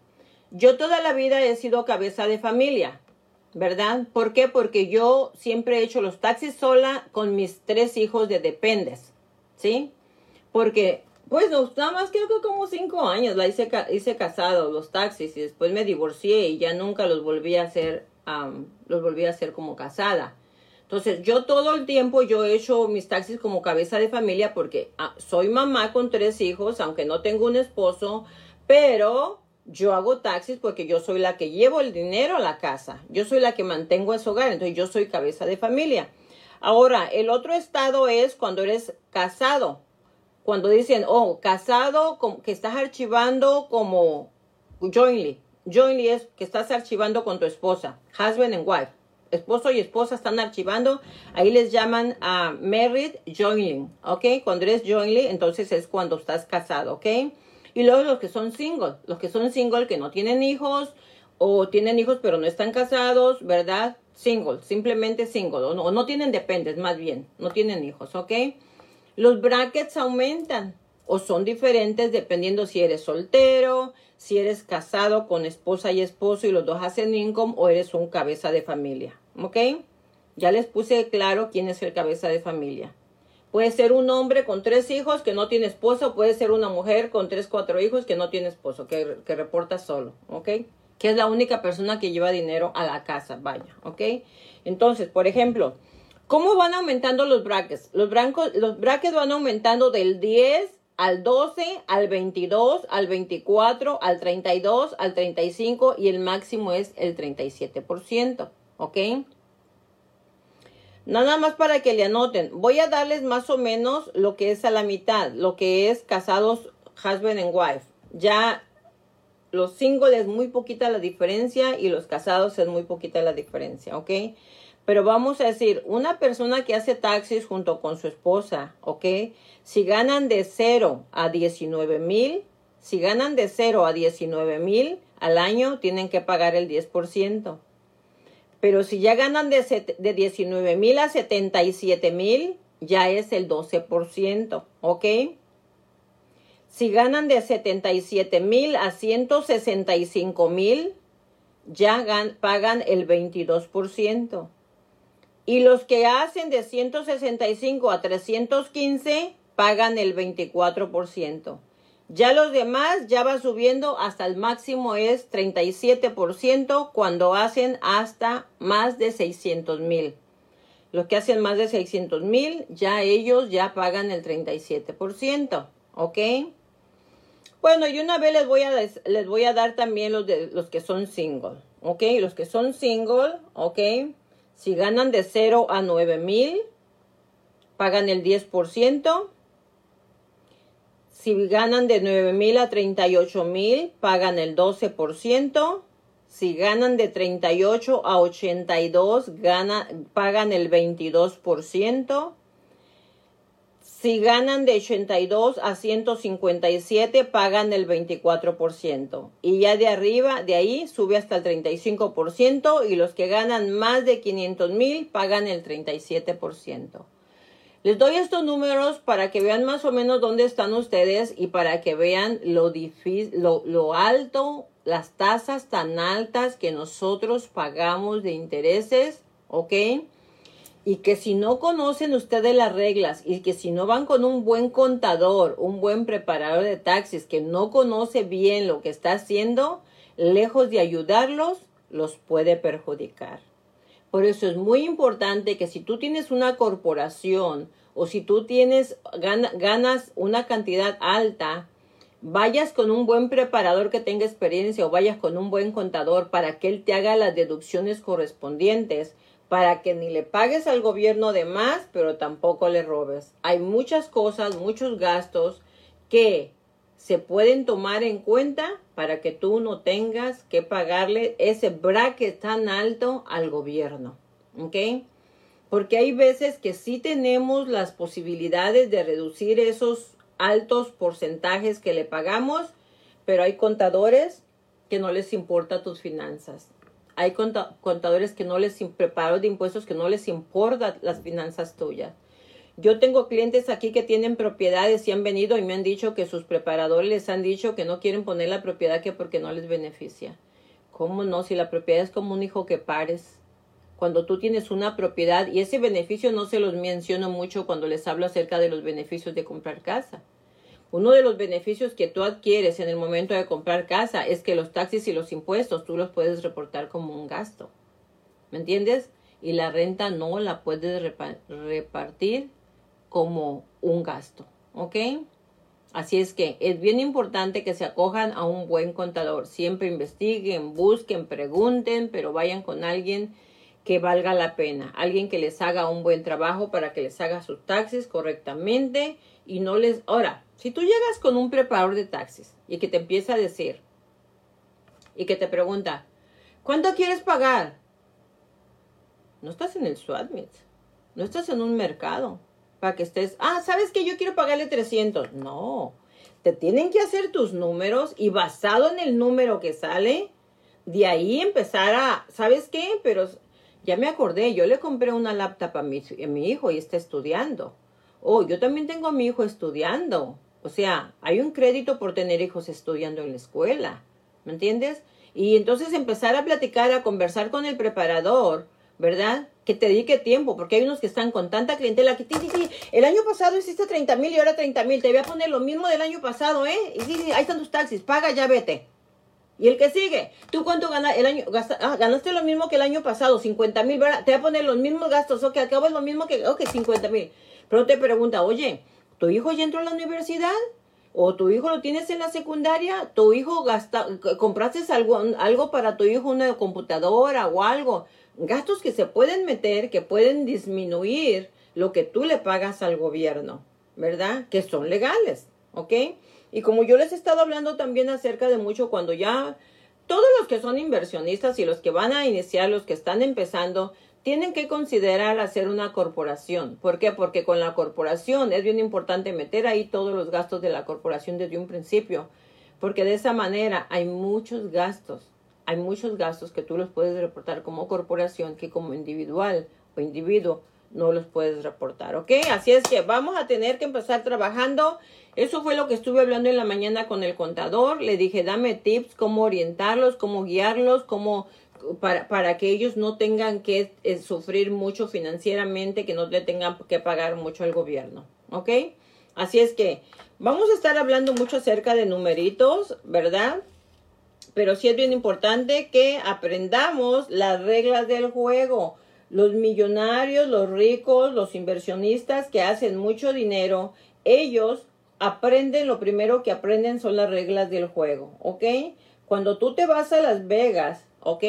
yo toda la vida he sido cabeza de familia. ¿verdad? ¿Por qué? Porque yo siempre he hecho los taxis sola con mis tres hijos de dependes, ¿sí? Porque, pues, nada más creo que como cinco años la hice, hice casado, los taxis, y después me divorcié y ya nunca los volví a hacer, los volví a hacer como casada. Entonces, yo todo el tiempo yo he hecho mis taxis como cabeza de familia porque ah, soy mamá con tres hijos, aunque no tengo un esposo, pero yo hago taxis porque yo soy la que llevo el dinero a la casa. Yo soy la que mantengo ese hogar. Entonces yo soy cabeza de familia. Ahora, el otro estado es cuando eres casado. Cuando dicen, oh, casado, que estás archivando como jointly. Jointly es que estás archivando con tu esposa. Husband and wife. Esposo y esposa están archivando. Ahí les llaman a married jointly. ¿Ok? Cuando eres jointly, entonces es cuando estás casado. ¿Ok? Y luego los que son single, los que son single que no tienen hijos o tienen hijos pero no están casados, ¿verdad? Single, simplemente single, o no, no tienen dependes, más bien, no tienen hijos, ¿ok? Los brackets aumentan o son diferentes dependiendo si eres soltero, si eres casado con esposa y esposo y los dos hacen income o eres un cabeza de familia, ¿ok? Ya les puse claro quién es el cabeza de familia. Puede ser un hombre con tres hijos que no tiene esposo, puede ser una mujer con tres, cuatro hijos que no tiene esposo, que, que reporta solo, ¿ok? Que es la única persona que lleva dinero a la casa, vaya, ¿ok? Entonces, por ejemplo, ¿cómo van aumentando los brackets? Los, los brackets van aumentando del 10 al 12, al 22, al 24, al 32, al 35 y el máximo es el 37%, ¿ok? Nada más para que le anoten. Voy a darles más o menos lo que es a la mitad, lo que es casados husband and wife. Ya los singles es muy poquita la diferencia y los casados es muy poquita la diferencia, ¿ok? Pero vamos a decir, una persona que hace taxis junto con su esposa, ¿ok? Si ganan de 0 a 19 mil, si ganan de 0 a 19 mil al año, tienen que pagar el 10%. Pero si ya ganan de, de 19 mil a 77 mil, ya es el 12%, ¿ok? Si ganan de 77 mil a 165 mil, ya pagan el 22%. Y los que hacen de 165 a 315 pagan el 24%. Ya los demás ya va subiendo hasta el máximo es 37% cuando hacen hasta más de 600 mil. Los que hacen más de 600 mil, ya ellos ya pagan el 37%. ¿Ok? Bueno, y una vez les voy a, les voy a dar también los, de, los que son single. ¿Ok? Los que son single, ¿ok? Si ganan de 0 a 9 mil, pagan el 10%. Si ganan de 9 mil a 38 mil, pagan el 12%. Si ganan de 38 a 82, gana, pagan el 22%. Si ganan de 82 a 157, pagan el 24%. Y ya de arriba, de ahí, sube hasta el 35%. Y los que ganan más de 500 mil, pagan el 37%. Les doy estos números para que vean más o menos dónde están ustedes y para que vean lo, difícil, lo, alto, las tasas tan altas que nosotros pagamos de intereses, ¿ok? Y que si no conocen ustedes las reglas y que si no van con un buen contador, un buen preparador de taxis que no conoce bien lo que está haciendo, lejos de ayudarlos, los puede perjudicar. Por eso es muy importante que si tú tienes una corporación o si tú tienes ganas una cantidad alta, vayas con un buen preparador que tenga experiencia o vayas con un buen contador para que él te haga las deducciones correspondientes para que ni le pagues al gobierno de más, pero tampoco le robes. Hay muchas cosas, muchos gastos que se pueden tomar en cuenta para que tú no tengas que pagarle ese bracket tan alto al gobierno. ¿Ok? Porque hay veces que sí tenemos las posibilidades de reducir esos altos porcentajes que le pagamos, pero hay contadores que no les importa tus finanzas. Hay contadores que no les preparan de impuestos que no les importa las finanzas tuyas. Yo tengo clientes aquí que tienen propiedades y han venido y me han dicho que sus preparadores les han dicho que no quieren poner la propiedad que porque no les beneficia. ¿Cómo no? Si la propiedad es como un hijo que pares. Cuando tú tienes una propiedad y ese beneficio no se los menciono mucho cuando les hablo acerca de los beneficios de comprar casa. Uno de los beneficios que tú adquieres en el momento de comprar casa es que los taxis y los impuestos tú los puedes reportar como un gasto. ¿Me entiendes? Y la renta no la puedes repartir como un gasto, ¿ok? Así es que es bien importante que se acojan a un buen contador. Siempre investiguen, busquen, pregunten, pero vayan con alguien que valga la pena. Alguien que les haga un buen trabajo para que les haga sus taxis correctamente y no les... Ahora, si tú llegas con un preparador de taxis y que te empieza a decir y que te pregunta, ¿cuánto quieres pagar? No estás en el SWATMIT, no estás en un mercado para que estés, ah, ¿sabes que yo quiero pagarle 300? No, te tienen que hacer tus números y basado en el número que sale, de ahí empezar a, ¿sabes qué? Pero ya me acordé, yo le compré una laptop a mi, a mi hijo y está estudiando. Oh, yo también tengo a mi hijo estudiando. O sea, hay un crédito por tener hijos estudiando en la escuela. ¿Me entiendes? Y entonces empezar a platicar, a conversar con el preparador ¿verdad? Que te dedique tiempo, porque hay unos que están con tanta clientela que, sí, sí, sí, el año pasado hiciste 30 mil y ahora 30 mil, te voy a poner lo mismo del año pasado, ¿eh? Y sí, sí, ahí están tus taxis, paga, ya vete. Y el que sigue, ¿tú cuánto ganas el año? ah, ganaste lo mismo que el año pasado, 50 mil. Te voy a poner los mismos gastos, ok, acabo es lo mismo que, ok, 50 mil. Pero te pregunta, oye, ¿tu hijo ya entró a la universidad? o tu hijo lo tienes en la secundaria, tu hijo gasta, compraste algo, algo para tu hijo, una computadora o algo, gastos que se pueden meter, que pueden disminuir lo que tú le pagas al gobierno, ¿verdad? Que son legales, ¿ok? Y como yo les he estado hablando también acerca de mucho cuando ya todos los que son inversionistas y los que van a iniciar, los que están empezando, tienen que considerar hacer una corporación. ¿Por qué? Porque con la corporación es bien importante meter ahí todos los gastos de la corporación desde un principio, porque de esa manera hay muchos gastos hay muchos gastos que tú los puedes reportar como corporación que como individual o individuo no los puedes reportar, ¿ok? Así es que vamos a tener que empezar trabajando. Eso fue lo que estuve hablando en la mañana con el contador. Le dije, dame tips, cómo orientarlos, cómo guiarlos, cómo para, para que ellos no tengan que eh, sufrir mucho financieramente, que no le tengan que pagar mucho al gobierno, ¿ok? Así es que vamos a estar hablando mucho acerca de numeritos, ¿verdad? pero sí es bien importante que aprendamos las reglas del juego. Los millonarios, los ricos, los inversionistas que hacen mucho dinero, ellos aprenden, lo primero que aprenden son las reglas del juego, ¿ok? Cuando tú te vas a Las Vegas, ¿ok?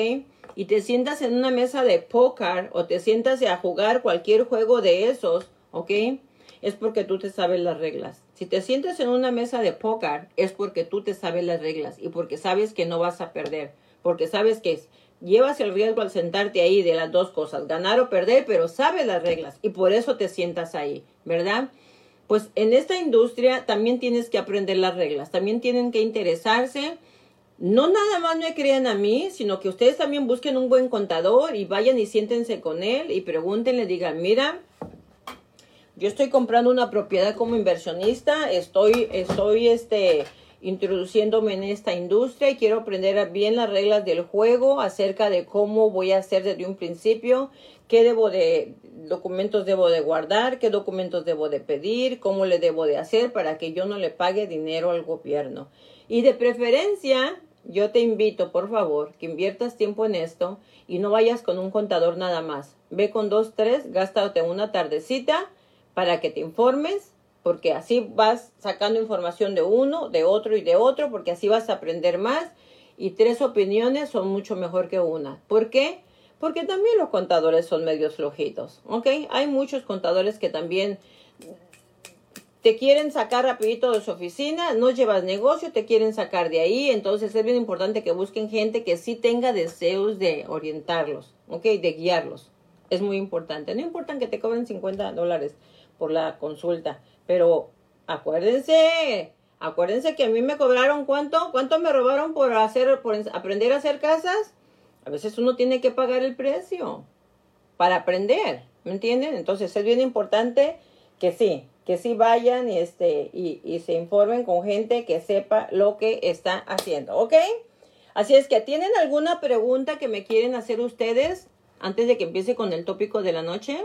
Y te sientas en una mesa de póker o te sientas a jugar cualquier juego de esos, ¿ok? Es porque tú te sabes las reglas. Si te sientes en una mesa de póker es porque tú te sabes las reglas y porque sabes que no vas a perder, porque sabes que llevas el riesgo al sentarte ahí de las dos cosas, ganar o perder, pero sabes las reglas y por eso te sientas ahí, ¿verdad? Pues en esta industria también tienes que aprender las reglas, también tienen que interesarse. No nada más me crean a mí, sino que ustedes también busquen un buen contador y vayan y siéntense con él y pregúntenle, digan, mira, yo estoy comprando una propiedad como inversionista, estoy, estoy este, introduciéndome en esta industria y quiero aprender bien las reglas del juego acerca de cómo voy a hacer desde un principio, qué debo de documentos debo de guardar, qué documentos debo de pedir, cómo le debo de hacer para que yo no le pague dinero al gobierno. Y de preferencia, yo te invito, por favor, que inviertas tiempo en esto y no vayas con un contador nada más. Ve con dos, tres, gástate una tardecita para que te informes, porque así vas sacando información de uno, de otro y de otro, porque así vas a aprender más. Y tres opiniones son mucho mejor que una. ¿Por qué? Porque también los contadores son medios flojitos, ¿ok? Hay muchos contadores que también te quieren sacar rapidito de su oficina, no llevas negocio, te quieren sacar de ahí, entonces es bien importante que busquen gente que sí tenga deseos de orientarlos, ¿ok? De guiarlos. Es muy importante. No importa que te cobren 50 dólares por la consulta, pero acuérdense, acuérdense que a mí me cobraron cuánto, cuánto me robaron por hacer, por aprender a hacer casas. A veces uno tiene que pagar el precio para aprender, ¿me entienden? Entonces es bien importante que sí, que sí vayan y, este, y, se informen con gente que sepa lo que está haciendo, ¿ok? Así es que, ¿tienen alguna pregunta que me quieren hacer ustedes antes de que empiece con el tópico de la noche?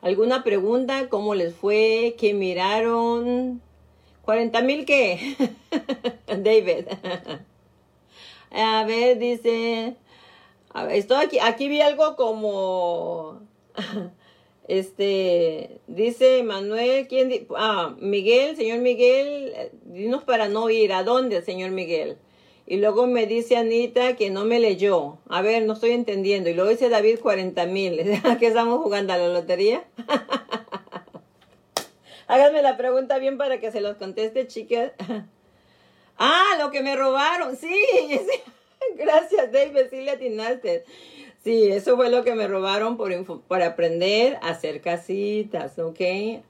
¿Alguna pregunta? ¿Cómo les fue? ¿Qué miraron? ¿40 mil qué? David. a ver, dice... A ver, estoy aquí, aquí vi algo como... Este, dice Manuel, ¿quién? Ah, Miguel, señor Miguel, dinos para no ir. ¿A dónde, señor Miguel? Y luego me dice Anita que no me leyó. A ver, no estoy entendiendo. Y luego dice David 40 mil. ¿Qué estamos jugando a la lotería? Háganme la pregunta bien para que se los conteste, chicas. ah, lo que me robaron. Sí, sí. Gracias, David. Sí le atinaste. Sí, eso fue lo que me robaron por, por aprender a hacer casitas, ¿ok?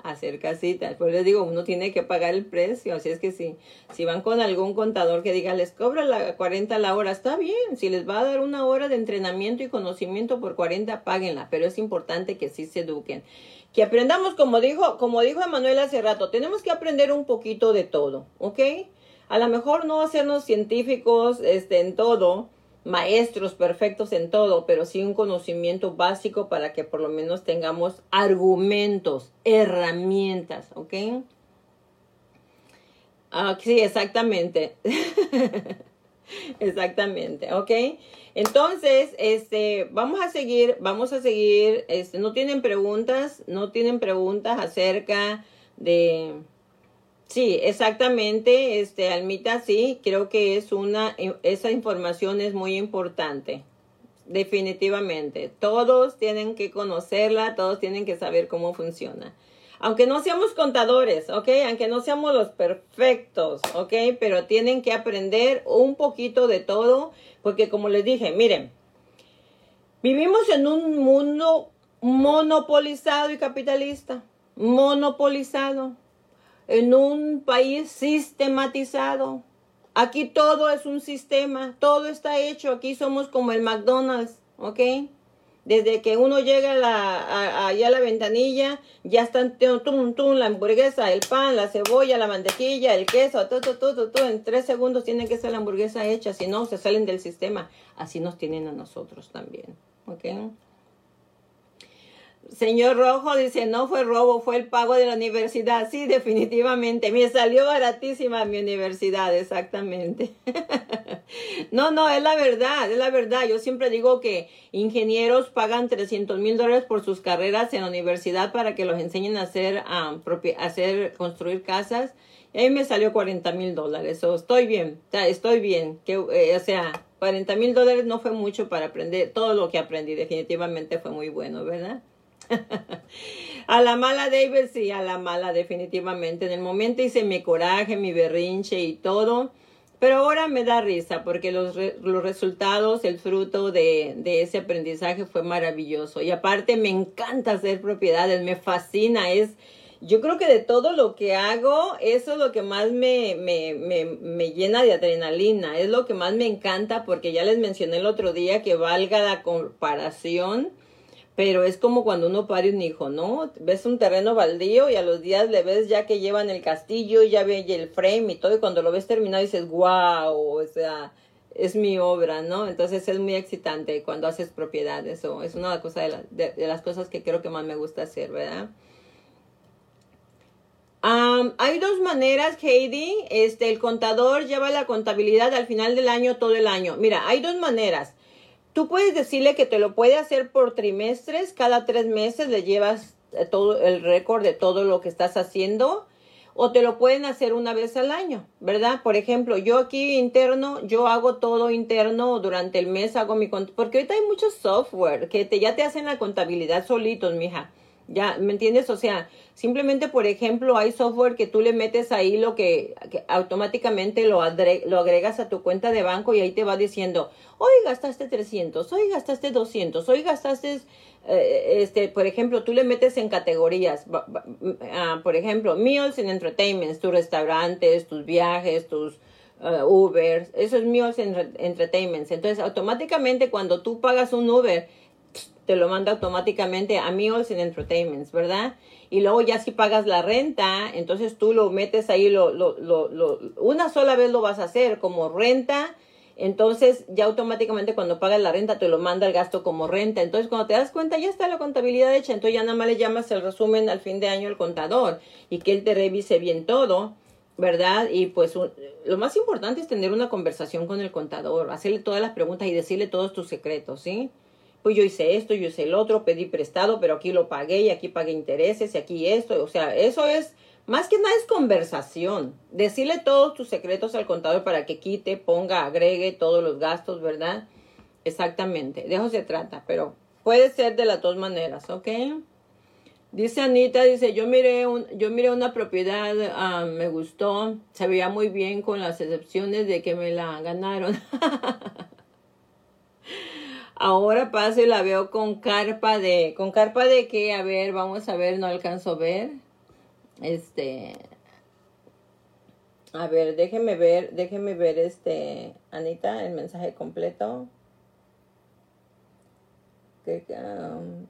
hacer casitas. Pues les digo, uno tiene que pagar el precio. Así es que sí, si van con algún contador que diga, les cobra la 40 la hora, está bien. Si les va a dar una hora de entrenamiento y conocimiento por 40, páguenla. Pero es importante que sí se eduquen. Que aprendamos, como dijo, como dijo Emanuel hace rato, tenemos que aprender un poquito de todo, ¿ok? A lo mejor no hacernos científicos este, en todo, maestros perfectos en todo, pero sí un conocimiento básico para que por lo menos tengamos argumentos, herramientas, ¿ok? Ah, sí, exactamente. exactamente, ¿ok? Entonces, este, vamos a seguir, vamos a seguir, este, no tienen preguntas, no tienen preguntas acerca de, Sí, exactamente, este, Almita, sí, creo que es una, e, esa información es muy importante, definitivamente. Todos tienen que conocerla, todos tienen que saber cómo funciona. Aunque no seamos contadores, ¿ok? Aunque no seamos los perfectos, ¿ok? Pero tienen que aprender un poquito de todo, porque como les dije, miren, vivimos en un mundo monopolizado y capitalista, monopolizado en un país sistematizado. Aquí todo es un sistema, todo está hecho. Aquí somos como el McDonald's, ¿ok? Desde que uno llega a la, allá a la ventanilla, ya están tum, tum, la hamburguesa, el pan, la cebolla, la mantequilla, el queso, todo, todo, todo, todo. En tres segundos tiene que ser la hamburguesa hecha, si no, se salen del sistema. Así nos tienen a nosotros también, ¿ok? Señor Rojo dice, no fue robo, fue el pago de la universidad. Sí, definitivamente. Me salió baratísima mi universidad, exactamente. no, no, es la verdad, es la verdad. Yo siempre digo que ingenieros pagan 300 mil dólares por sus carreras en la universidad para que los enseñen a hacer, a hacer construir casas. Y ahí me salió 40 mil dólares. estoy bien, estoy bien. Que, eh, o sea, 40 mil dólares no fue mucho para aprender. Todo lo que aprendí definitivamente fue muy bueno, ¿verdad? a la mala David, sí, a la mala definitivamente. En el momento hice mi coraje, mi berrinche y todo. Pero ahora me da risa porque los, los resultados, el fruto de, de, ese aprendizaje fue maravilloso. Y aparte me encanta hacer propiedades, me fascina. Es, yo creo que de todo lo que hago, eso es lo que más me, me, me, me llena de adrenalina. Es lo que más me encanta porque ya les mencioné el otro día que valga la comparación pero es como cuando uno pare un hijo, ¿no? Ves un terreno baldío y a los días le ves ya que llevan el castillo y ya ve el frame y todo, y cuando lo ves terminado dices, wow, o sea, es mi obra, ¿no? Entonces es muy excitante cuando haces propiedades, o es una cosa de, las cosas que creo que más me gusta hacer, ¿verdad? hay dos maneras, Heidi. Este, el contador lleva la contabilidad al final del año, todo el año. Mira, hay dos maneras. Tú puedes decirle que te lo puede hacer por trimestres, cada tres meses le llevas eh, todo el récord de todo lo que estás haciendo o te lo pueden hacer una vez al año, ¿verdad? Por ejemplo, yo aquí interno, yo hago todo interno durante el mes, hago mi porque ahorita hay mucho software que te, ya te hacen la contabilidad solitos, mija. Ya, ¿me entiendes? O sea, simplemente, por ejemplo, hay software que tú le metes ahí lo que, automáticamente lo, lo agregas a tu cuenta de banco y ahí te va diciendo, hoy gastaste 300, hoy gastaste 200, hoy gastaste, eh, este, por ejemplo, tú le metes en categorías, ah, por ejemplo, meals and entertainments, tus restaurantes, tus viajes, tus uh, Ubers, eso es meals and entertainments. Entonces, automáticamente cuando tú pagas un Uber, te lo manda automáticamente a Meals and Entertainments, ¿verdad? Y luego ya si pagas la renta, entonces tú lo metes ahí, lo, lo, lo, una sola vez lo vas a hacer como renta, entonces ya automáticamente cuando pagas la renta te lo manda el gasto como renta. Entonces cuando te das cuenta ya está la contabilidad hecha, entonces ya nada más le llamas el resumen al fin de año al contador y que él te revise bien todo. ¿verdad? Y pues lo más importante es tener una conversación con el contador, hacerle todas las preguntas y decirle todos tus secretos, ¿sí? Pues yo hice esto, yo hice el otro, pedí prestado, pero aquí lo pagué y aquí pagué intereses y aquí esto. O sea, eso es, más que nada es conversación. Decirle todos tus secretos al contador para que quite, ponga, agregue todos los gastos, ¿verdad? Exactamente, de eso se trata, pero puede ser de las dos maneras, ¿ok? Dice Anita, dice, yo miré, un, yo miré una propiedad, ah, me gustó, se veía muy bien con las excepciones de que me la ganaron. Ahora paso y la veo con carpa de, con carpa de que, a ver, vamos a ver, no alcanzo a ver. Este, a ver, déjeme ver, déjeme ver este, Anita, el mensaje completo. Um,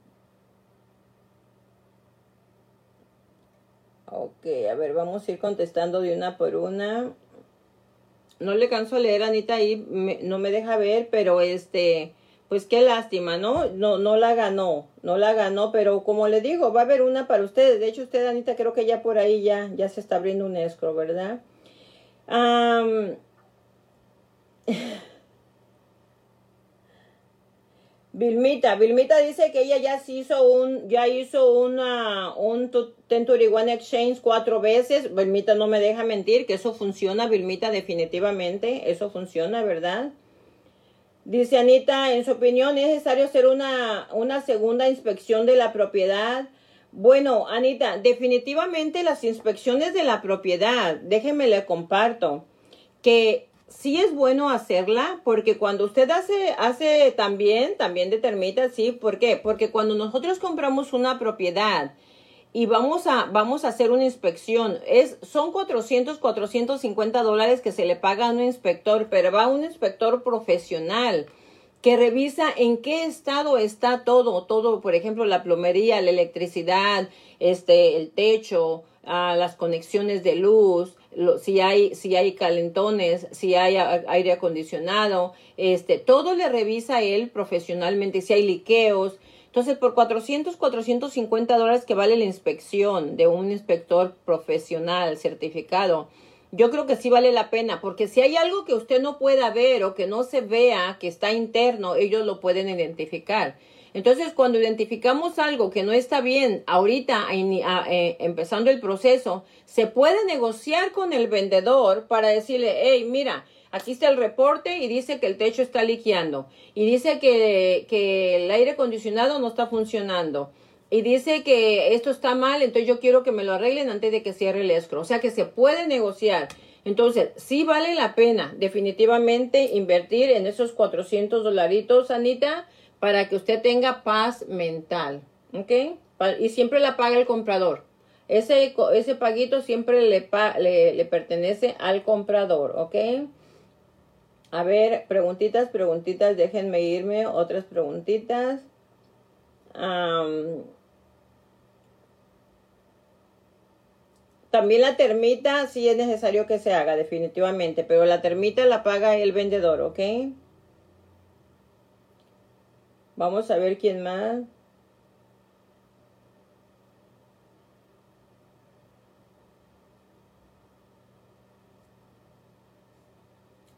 ok, a ver, vamos a ir contestando de una por una. No le canso a leer, Anita, ahí no me deja ver, pero este, pues qué lástima, ¿no? No, no la ganó, no la ganó, pero como le digo, va a haber una para ustedes. De hecho, usted, Anita, creo que ya por ahí ya, ya se está abriendo un escro, ¿verdad? Vilmita, Vilmita dice que ella ya se hizo un, ya hizo una, un 1031 Exchange cuatro veces. Vilmita no me deja mentir que eso funciona, Vilmita, definitivamente, eso funciona, ¿verdad? Dice Anita, en su opinión, ¿es necesario hacer una, una segunda inspección de la propiedad? Bueno, Anita, definitivamente las inspecciones de la propiedad, déjeme le comparto, que sí es bueno hacerla, porque cuando usted hace, hace también, también determina, sí, ¿por qué? Porque cuando nosotros compramos una propiedad, y vamos a, vamos a hacer una inspección. Es, son 400, 450 dólares que se le paga a un inspector, pero va un inspector profesional que revisa en qué estado está todo, todo, por ejemplo, la plomería, la electricidad, este, el techo, ah, las conexiones de luz, si hay, si hay calentones, si hay aire acondicionado, este, todo le revisa él profesionalmente, si hay liqueos, entonces, por 400, 450 dólares que vale la inspección de un inspector profesional certificado, yo creo que sí vale la pena, porque si hay algo que usted no pueda ver o que no se vea, que está interno, ellos lo pueden identificar. Entonces, cuando identificamos algo que no está bien, ahorita eh, empezando el proceso, se puede negociar con el vendedor para decirle, hey, mira, Aquí está el reporte y dice que el techo está liqueando. Y dice que, que el aire acondicionado no está funcionando. Y dice que esto está mal, entonces yo quiero que me lo arreglen antes de que cierre el escro. O sea que se puede negociar. Entonces, sí vale la pena definitivamente invertir en esos 400 dolaritos, Anita, para que usted tenga paz mental. ¿Ok? Y siempre la paga el comprador. Ese, ese paguito siempre le, le, le pertenece al comprador. ¿Ok? A ver, preguntitas, preguntitas, déjenme irme. Otras preguntitas. también la termita sí es necesario que se haga, definitivamente, pero la termita la paga el vendedor, ¿ok? Vamos a ver quién más.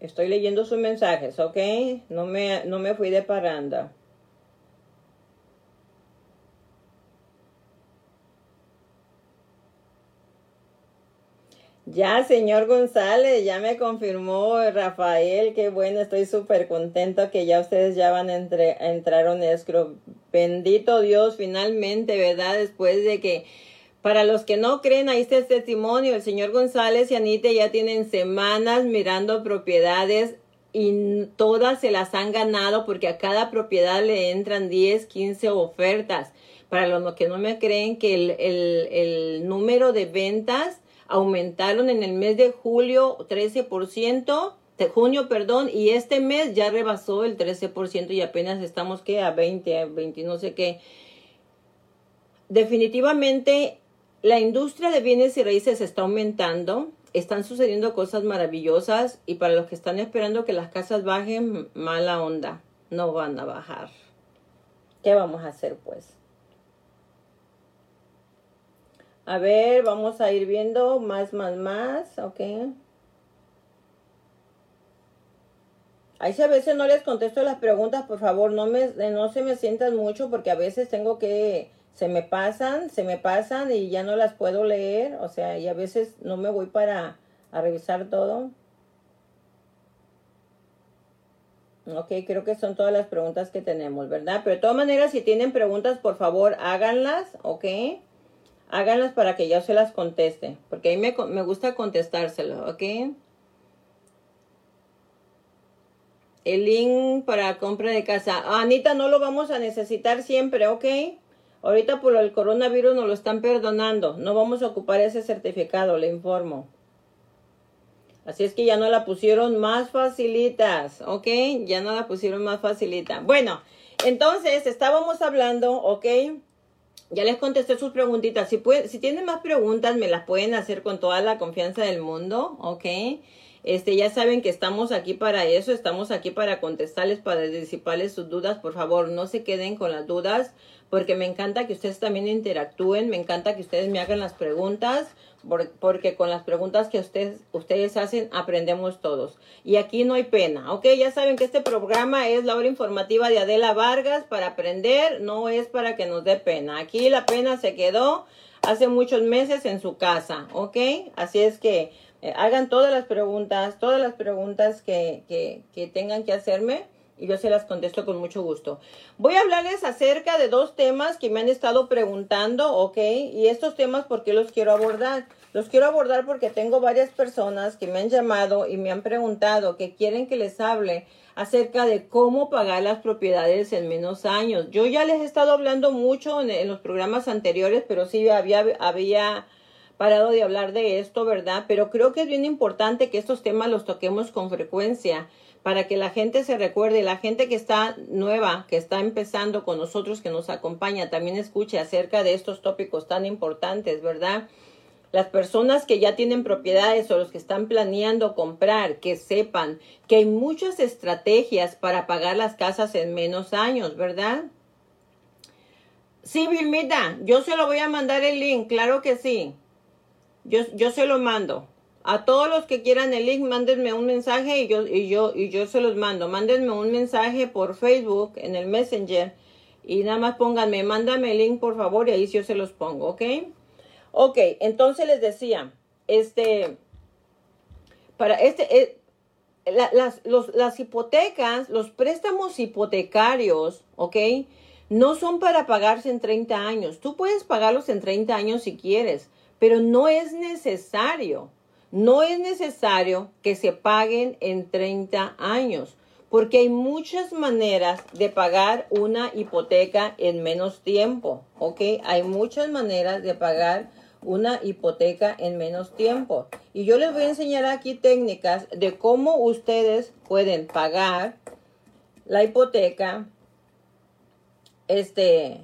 Estoy leyendo sus mensajes, ¿ok? No me, no me fui de paranda. Ya, señor González, ya me confirmó Rafael, qué bueno, estoy súper contento que ya ustedes ya van a, entre, entrar a escro. Bendito Dios, finalmente, ¿verdad? Después de que, para los que no creen, ahí está el testimonio, el señor González y Anita ya tienen semanas mirando propiedades y todas se las han ganado porque a cada propiedad le entran 10, 15 ofertas. Para los que no me creen que el, el, el número de ventas aumentaron en el mes de julio 13%, de junio, perdón, y este mes ya rebasó el 13% y apenas estamos que a 20, a 20, no sé qué. Definitivamente la industria de bienes y raíces está aumentando, están sucediendo cosas maravillosas y para los que están esperando que las casas bajen, mala onda, no van a bajar. ¿Qué vamos a hacer pues? A ver, vamos a ir viendo más, más, más, ok. Ahí si a veces no les contesto las preguntas, por favor, no, me, no se me sientan mucho porque a veces tengo que, se me pasan, se me pasan y ya no las puedo leer, o sea, y a veces no me voy para a revisar todo. Ok, creo que son todas las preguntas que tenemos, ¿verdad? Pero de todas maneras, si tienen preguntas, por favor, háganlas, ¿ok? háganlas para que yo se las conteste, porque a mí me, gusta contestárselo, ¿ok? El link para compra de casa. Ah, Anita, no lo vamos a necesitar siempre, ¿ok? Ahorita por el coronavirus nos lo están perdonando. No vamos a ocupar ese certificado, le informo. Así es que ya no la pusieron más facilitas, ¿ok? Ya no la pusieron más facilita. Bueno, entonces estábamos hablando, ¿ok? Ya les contesté sus preguntitas. Si, si tienen más preguntas, me las pueden hacer con toda la confianza del mundo, ¿ok? Este, ya saben que estamos aquí para eso, estamos aquí para contestarles, para disiparles sus dudas. Por favor, no se queden con las dudas, porque me encanta que ustedes también interactúen, me encanta que ustedes me hagan las preguntas porque con las preguntas que ustedes, ustedes hacen aprendemos todos. Y aquí no hay pena, ¿ok? Ya saben que este programa es la hora informativa de Adela Vargas para aprender, no es para que nos dé pena. Aquí la pena se quedó hace muchos meses en su casa, ¿ok? Así es que eh, hagan todas las preguntas, todas las preguntas que, que, que tengan que hacerme y yo se las contesto con mucho gusto. Voy a hablarles acerca de dos temas que me han estado preguntando, ¿ok? Y estos temas, ¿por qué los quiero abordar? Los quiero abordar porque tengo varias personas que me han llamado y me han preguntado que quieren que les hable acerca de cómo pagar las propiedades en menos años. Yo ya les he estado hablando mucho en, los programas anteriores, pero sí había, había parado de hablar de esto, ¿verdad? Pero creo que es bien importante que estos temas los toquemos con frecuencia para que la gente se recuerde, la gente que está nueva, que está empezando con nosotros, que nos acompaña, también escuche acerca de estos tópicos tan importantes, ¿verdad? Las personas que ya tienen propiedades o los que están planeando comprar, que sepan que hay muchas estrategias para pagar las casas en menos años, ¿verdad? Sí, Vilmita, yo se lo voy a mandar el link, claro que sí. Yo, yo se lo mando. A todos los que quieran el link, mándenme un mensaje y yo, y yo, y yo se los mando. Mándenme un mensaje por Facebook en el Messenger y nada más pónganme, mándame el link por favor y ahí yo se los pongo, ¿ok? Ok, entonces les decía, este, para este, eh, las, las hipotecas, los préstamos hipotecarios, ¿ok? No son para pagarse en 30 años. Tú puedes pagarlos en 30 años si quieres, pero no es necesario. No es necesario que se paguen en 30 años, porque hay muchas maneras de pagar una hipoteca en menos tiempo, ¿ok? Hay muchas maneras de pagar una hipoteca en menos tiempo. Y yo les voy a enseñar aquí técnicas de cómo ustedes pueden pagar la hipoteca este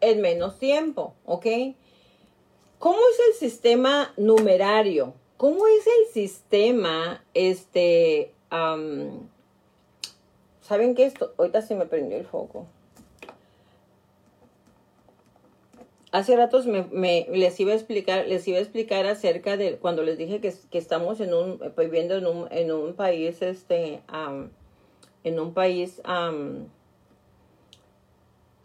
en menos tiempo, ¿ok? ¿Cómo es el sistema numerario? ¿Cómo es el sistema, este, ¿saben qué esto? Ahorita se me prendió el foco. hace ratos me, les iba a explicar, les iba a explicar acerca de cuando les dije que, que estamos en un, viviendo en un, en un país, este, en un país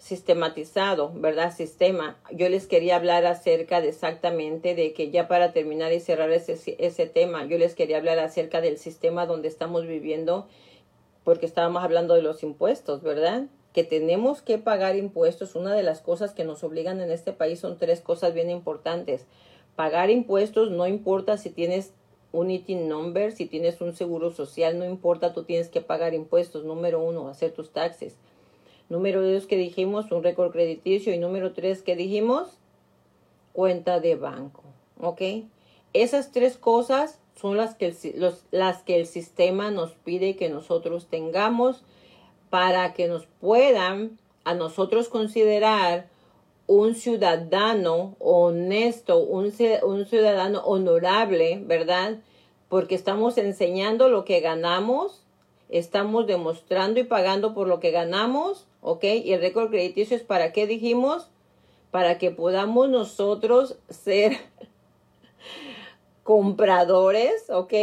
sistematizado, ¿verdad? Sistema. Yo les quería hablar acerca de exactamente de que ya para terminar y cerrar ese, ese tema, yo les quería hablar acerca del sistema donde estamos viviendo, porque estábamos hablando de los impuestos, ¿verdad? Que tenemos que pagar impuestos. Una de las cosas que nos obligan en este país son tres cosas bien importantes. Pagar impuestos, no importa si tienes un ITIN number, si tienes un seguro social, no importa, tú tienes que pagar impuestos. Número uno, hacer tus taxes. Número dos que dijimos, un récord crediticio. Y número tres que dijimos, cuenta de banco. ¿Ok? Esas tres cosas son las que, el, los, las que el sistema nos pide que nosotros tengamos para que nos puedan a nosotros considerar un ciudadano honesto, un, un ciudadano honorable, ¿verdad? Porque estamos enseñando lo que ganamos, estamos demostrando y pagando por lo que ganamos ¿ok? Y el récord crediticio es para qué dijimos? Para que podamos nosotros ser compradores, ¿ok?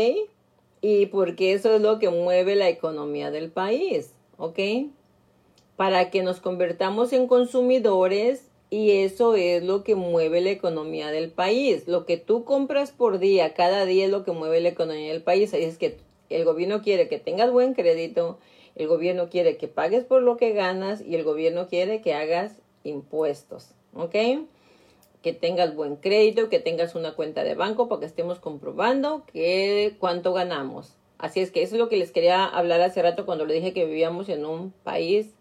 Y porque eso es lo que mueve la economía del país, ¿ok? Para que nos convertamos en consumidores y eso es lo que mueve la economía del país. Lo que tú compras por día, cada día es lo que mueve la economía del país. Ahí es que el gobierno quiere que tengas buen crédito, el gobierno quiere que pagues por lo que ganas y el gobierno quiere que hagas impuestos, ¿ok? Que tengas buen crédito, que tengas una cuenta de banco para que estemos comprobando cuánto ganamos. Así es que eso es lo que les quería hablar hace rato cuando le dije que vivíamos en un país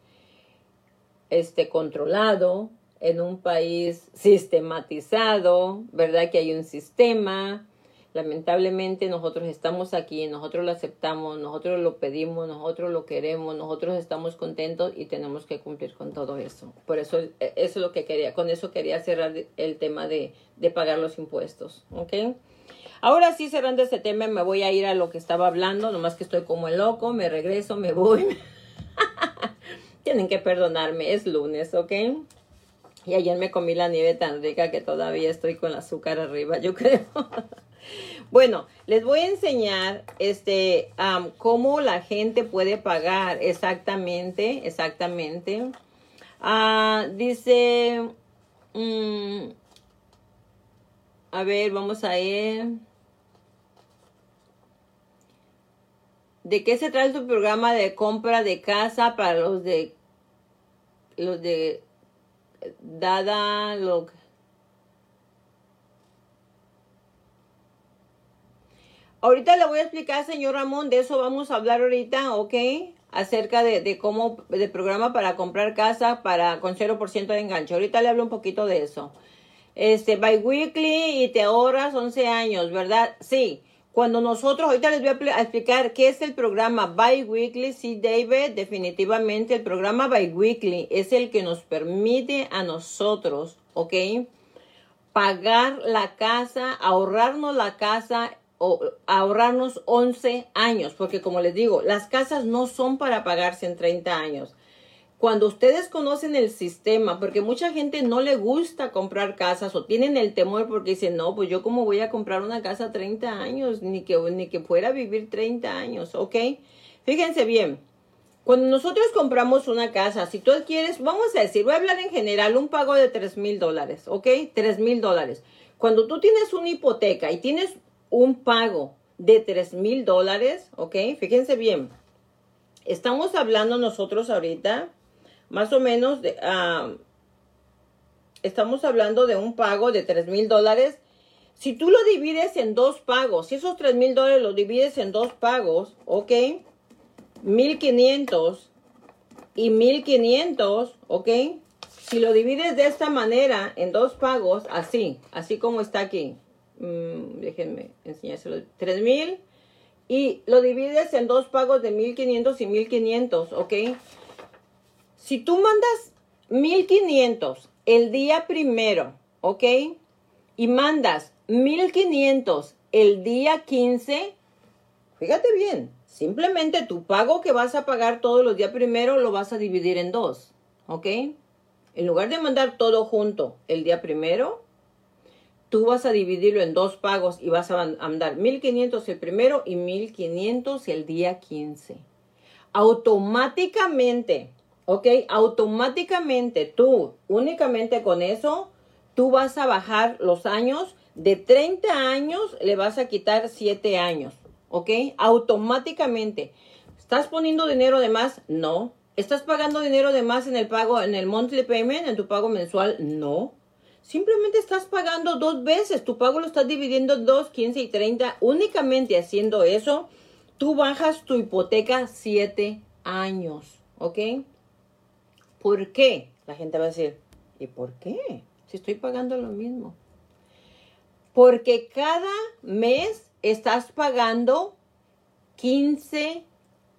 este controlado, en un país sistematizado, ¿verdad? Que hay un sistema, Lamentablemente nosotros estamos aquí, nosotros lo aceptamos, nosotros lo pedimos, nosotros lo queremos, nosotros estamos contentos y tenemos que cumplir con todo eso. Por eso e, eso es lo que quería, con eso quería cerrar el tema de, de pagar los impuestos, ¿ok? Ahora sí, cerrando este tema, me voy a ir a lo que estaba hablando, nomás que estoy como el loco, me regreso, me voy. Tienen que perdonarme, es lunes, ¿ok? Y ayer me comí la nieve tan rica que todavía estoy con azúcar arriba, yo creo. Bueno, les voy a enseñar este cómo la gente puede pagar exactamente, exactamente. Ah, dice, mm, a ver, vamos a ir. ¿De qué se trata tu programa de compra de casa para los de los de Dada lo Ahorita le voy a explicar, señor Ramón, de eso vamos a hablar ahorita, ¿ok? Acerca de, cómo, de programa para comprar casa para con 0% de enganche. Ahorita le hablo un poquito de eso. Este, weekly y te ahorras 11 años, ¿verdad? Sí. Cuando nosotros, ahorita les voy a explicar qué es el programa Weekly. Sí, David, definitivamente el programa Weekly es el que nos permite a nosotros, ¿ok? Pagar la casa, ahorrarnos la casa o ahorrarnos 11 años, porque como les digo, las casas no son para pagarse en 30 años. Cuando ustedes conocen el sistema, porque mucha gente no le gusta comprar casas o tienen el temor porque dicen, no, pues yo cómo voy a comprar una casa a 30 años, ni que, ni que fuera a vivir 30 años, ¿ok? Fíjense bien, cuando nosotros compramos una casa, si tú quieres, vamos a decir, voy a hablar en general, un pago de 3 mil dólares, ¿ok? 3 mil dólares. Cuando tú tienes una hipoteca y tienes un pago de 3 mil dólares, ¿ok? Fíjense bien, estamos hablando nosotros ahorita más o menos de, ah, estamos hablando de un pago de 3 mil dólares. Si tú lo divides en dos pagos, si esos 3 mil dólares lo divides en dos pagos, ¿ok? 1500 y 1500, ¿ok? Si lo divides de esta manera en dos pagos, así, así como está aquí, Mm, déjenme enseñárselo, 3000 y lo divides en dos pagos de 1500 y 1500, ¿ok? Si tú mandas 1500 el día primero, ¿ok? Y mandas 1500 el día 15, fíjate bien, simplemente tu pago que vas a pagar todos los días primero lo vas a dividir en dos, ¿ok? En lugar de mandar todo junto el día primero, tú vas a dividirlo en dos pagos y vas a mandar 1500 el primero y 1500 el día 15. Automáticamente, ¿ok? Automáticamente tú, únicamente con eso, tú vas a bajar los años. De 30 años le vas a quitar 7 años, ¿ok? Automáticamente. ¿Estás poniendo dinero de más? No. ¿Estás pagando dinero de más en el pago, en el monthly payment, en tu pago mensual? No. Simplemente estás pagando dos veces. Tu pago lo estás dividiendo en dos, 15 y 30. Únicamente haciendo eso, tú bajas tu hipoteca siete años. ¿Ok? ¿Por qué? La gente va a decir, ¿y por qué? Si estoy pagando lo mismo. Porque cada mes estás pagando 15,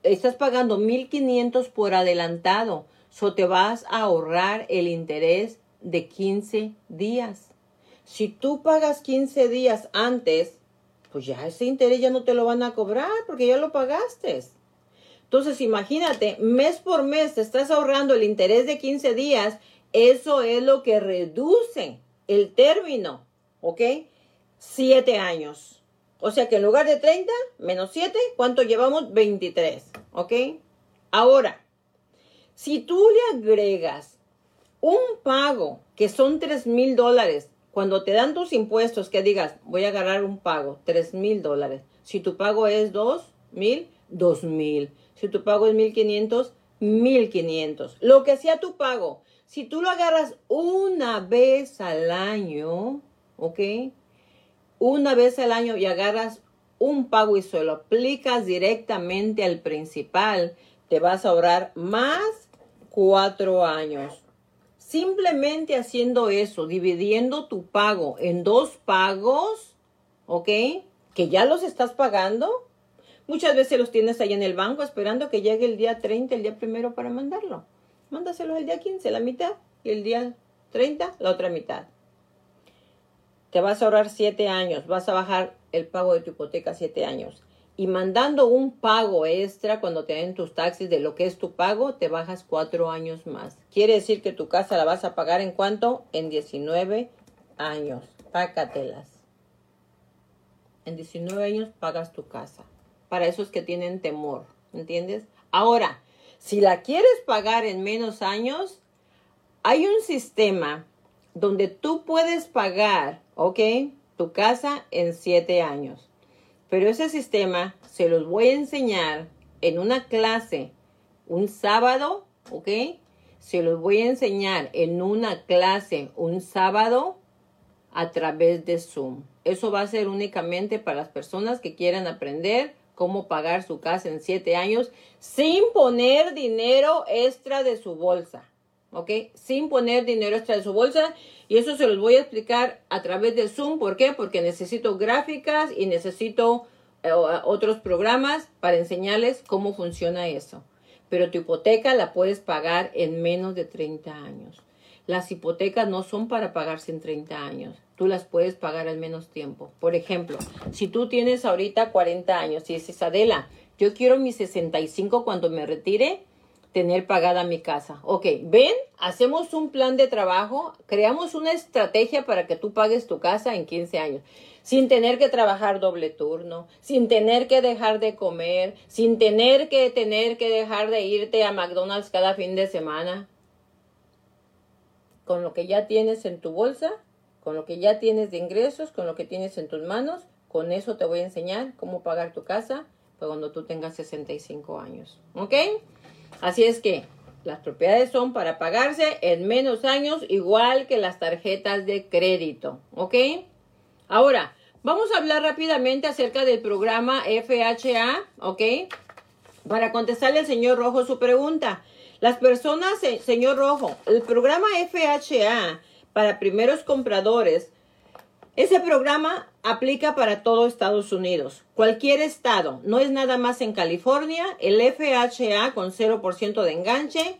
estás pagando 1500 por adelantado. So te vas a ahorrar el interés de 15 días. Si tú pagas 15 días antes, pues ya ese interés ya no te lo van a cobrar porque ya lo pagaste. Entonces, imagínate, mes por mes te estás ahorrando el interés de 15 días. Eso es lo que reduce el término, ¿ok? 7 años. O sea que en lugar de 30 menos 7, ¿cuánto llevamos? 23, ¿ok? Ahora, si tú le agregas un pago que son 3 mil dólares, cuando te dan tus impuestos, que digas, voy a agarrar un pago, 3 mil dólares. Si tu pago es 2 mil, 2 mil. Si tu pago es 1500, 1500. Lo que sea tu pago. Si tú lo agarras una vez al año, ¿ok? Una vez al año y agarras un pago y se lo aplicas directamente al principal, te vas a ahorrar más cuatro años. Simplemente haciendo eso, dividiendo tu pago en dos pagos, ¿ok? Que ya los estás pagando. Muchas veces los tienes ahí en el banco esperando que llegue el día 30, el día primero para mandarlo. Mándaselos el día 15, la mitad, y el día 30, la otra mitad. Te vas a ahorrar 7 años, vas a bajar el pago de tu hipoteca 7 años y mandando un pago extra cuando te den tus taxis de lo que es tu pago, te bajas cuatro años más. Quiere decir que tu casa la vas a pagar en cuánto? En 19 años. Pácatelas. En 19 años pagas tu casa. Para esos que tienen temor, ¿entiendes? Ahora, si la quieres pagar en menos años, hay un sistema donde tú puedes pagar, ¿ok? Tu casa en 7 años. Pero ese sistema se los voy a enseñar en una clase un sábado, ¿ok? Se los voy a enseñar en una clase un sábado a través de Zoom. Eso va a ser únicamente para las personas que quieran aprender cómo pagar su casa en siete años sin poner dinero extra de su bolsa. ¿Ok? Sin poner dinero extra de su bolsa. Y eso se los voy a explicar a través de Zoom. ¿Por qué? Porque necesito gráficas y necesito eh, otros programas para enseñarles cómo funciona eso. Pero tu hipoteca la puedes pagar en menos de 30 años. Las hipotecas no son para pagarse en 30 años. Tú las puedes pagar al menos tiempo. Por ejemplo, si tú tienes ahorita 40 años y dices, Adela, yo quiero mis 65 cuando me retire, tener pagada mi casa. Ok, ven, hacemos un plan de trabajo, creamos una estrategia para que tú pagues tu casa en 15 años, sin tener que trabajar doble turno, sin tener que dejar de comer, sin tener que tener que dejar de irte a McDonald's cada fin de semana. Con lo que ya tienes en tu bolsa, con lo que ya tienes de ingresos, con lo que tienes en tus manos, con eso te voy a enseñar cómo pagar tu casa cuando tú tengas 65 años. ¿Ok? Así es que las propiedades son para pagarse en menos años, igual que las tarjetas de crédito. ¿Ok? Ahora, vamos a hablar rápidamente acerca del programa FHA. ¿Ok? Para contestarle al señor Rojo su pregunta. Las personas, señor Rojo, el programa FHA para primeros compradores ese programa aplica para todo Estados Unidos, cualquier estado, no es nada más en California, el FHA con 0% de enganche,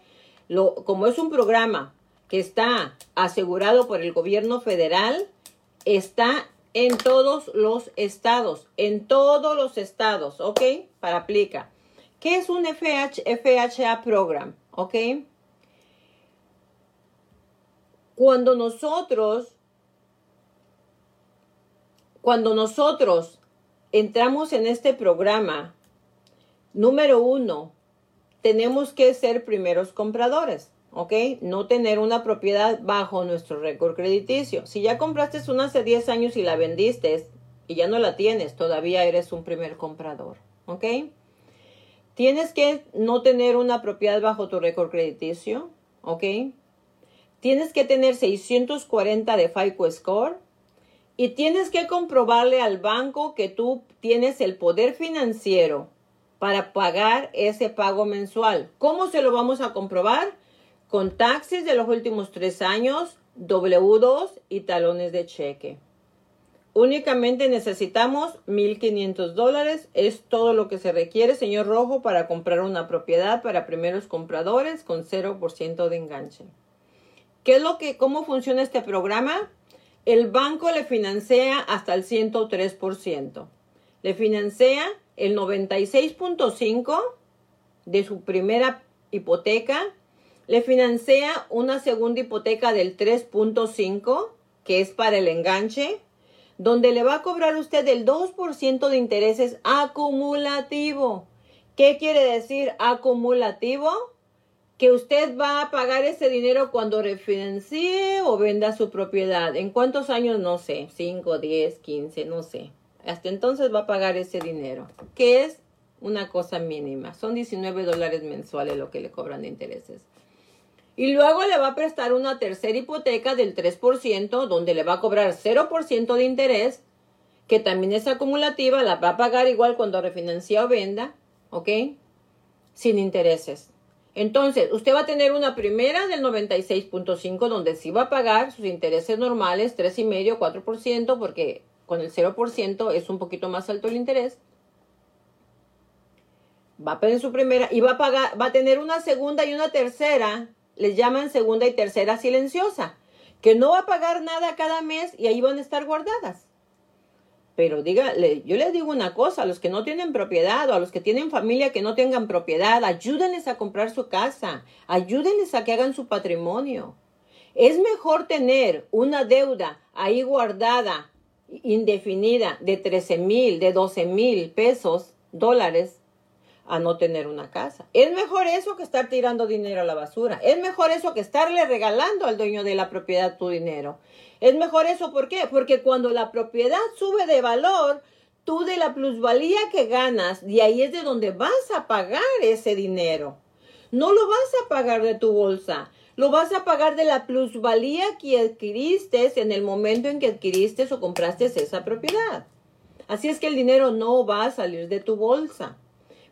lo, como es un programa que está asegurado por el gobierno federal, está en todos los estados, en todos los estados, ¿ok? Para aplica. ¿Qué es un FHA program? ¿Ok? Cuando nosotros, cuando nosotros entramos en este programa, número uno, tenemos que ser primeros compradores. ¿ok? No tener una propiedad bajo nuestro récord crediticio. Si ya compraste una hace 10 años y la vendiste y ya no la tienes, todavía eres un primer comprador, ¿ok? Tienes que no tener una propiedad bajo tu récord crediticio, ¿ok? Tienes que tener 640 de FICO Score y tienes que comprobarle al banco que tú tienes el poder financiero para pagar ese pago mensual. ¿Cómo se lo vamos a comprobar? con taxis de los últimos tres años, W2 y talones de cheque. Únicamente necesitamos 1.500 dólares. Es todo lo que se requiere, señor Rojo, para comprar una propiedad para primeros compradores con 0% de enganche. ¿Qué es lo que, cómo funciona este programa? El banco le financia hasta el 103%. Le financia el 96.5 de su primera hipoteca le financia una segunda hipoteca del 3.5, que es para el enganche, donde le va a cobrar usted el 2% de intereses acumulativo. ¿Qué quiere decir acumulativo? Que usted va a pagar ese dinero cuando refinancie o venda su propiedad. ¿En cuántos años? No sé. 5, 10, 15, no sé. Hasta entonces va a pagar ese dinero, que es una cosa mínima. Son 19 dólares mensuales lo que le cobran de intereses. Y luego le va a prestar una tercera hipoteca del 3%, donde le va a cobrar 0% de interés, que también es acumulativa, la va a pagar igual cuando refinancia o venda, ¿ok? Sin intereses. Entonces, usted va a tener una primera del 96.5, donde sí va a pagar sus intereses normales, 3,5, 4%, porque con el 0% es un poquito más alto el interés. Va a pedir su primera y va a pagar, va a tener una segunda y una tercera les llaman segunda y tercera silenciosa, que no va a pagar nada cada mes y ahí van a estar guardadas. Pero dígale, yo les digo una cosa, a los que no tienen propiedad o a los que tienen familia que no tengan propiedad, ayúdenles a comprar su casa, ayúdenles a que hagan su patrimonio. Es mejor tener una deuda ahí guardada, indefinida, de 13 mil, de 12 mil pesos, dólares, a no tener una casa. Es mejor eso que estar tirando dinero a la basura. Es mejor eso que estarle regalando al dueño de la propiedad tu dinero. Es mejor eso, ¿por qué? Porque cuando la propiedad sube de valor, tú de la plusvalía que ganas, de ahí es de donde vas a pagar ese dinero. No lo vas a pagar de tu bolsa, lo vas a pagar de la plusvalía que adquiriste en el momento en que adquiriste o compraste esa propiedad. Así es que el dinero no va a salir de tu bolsa.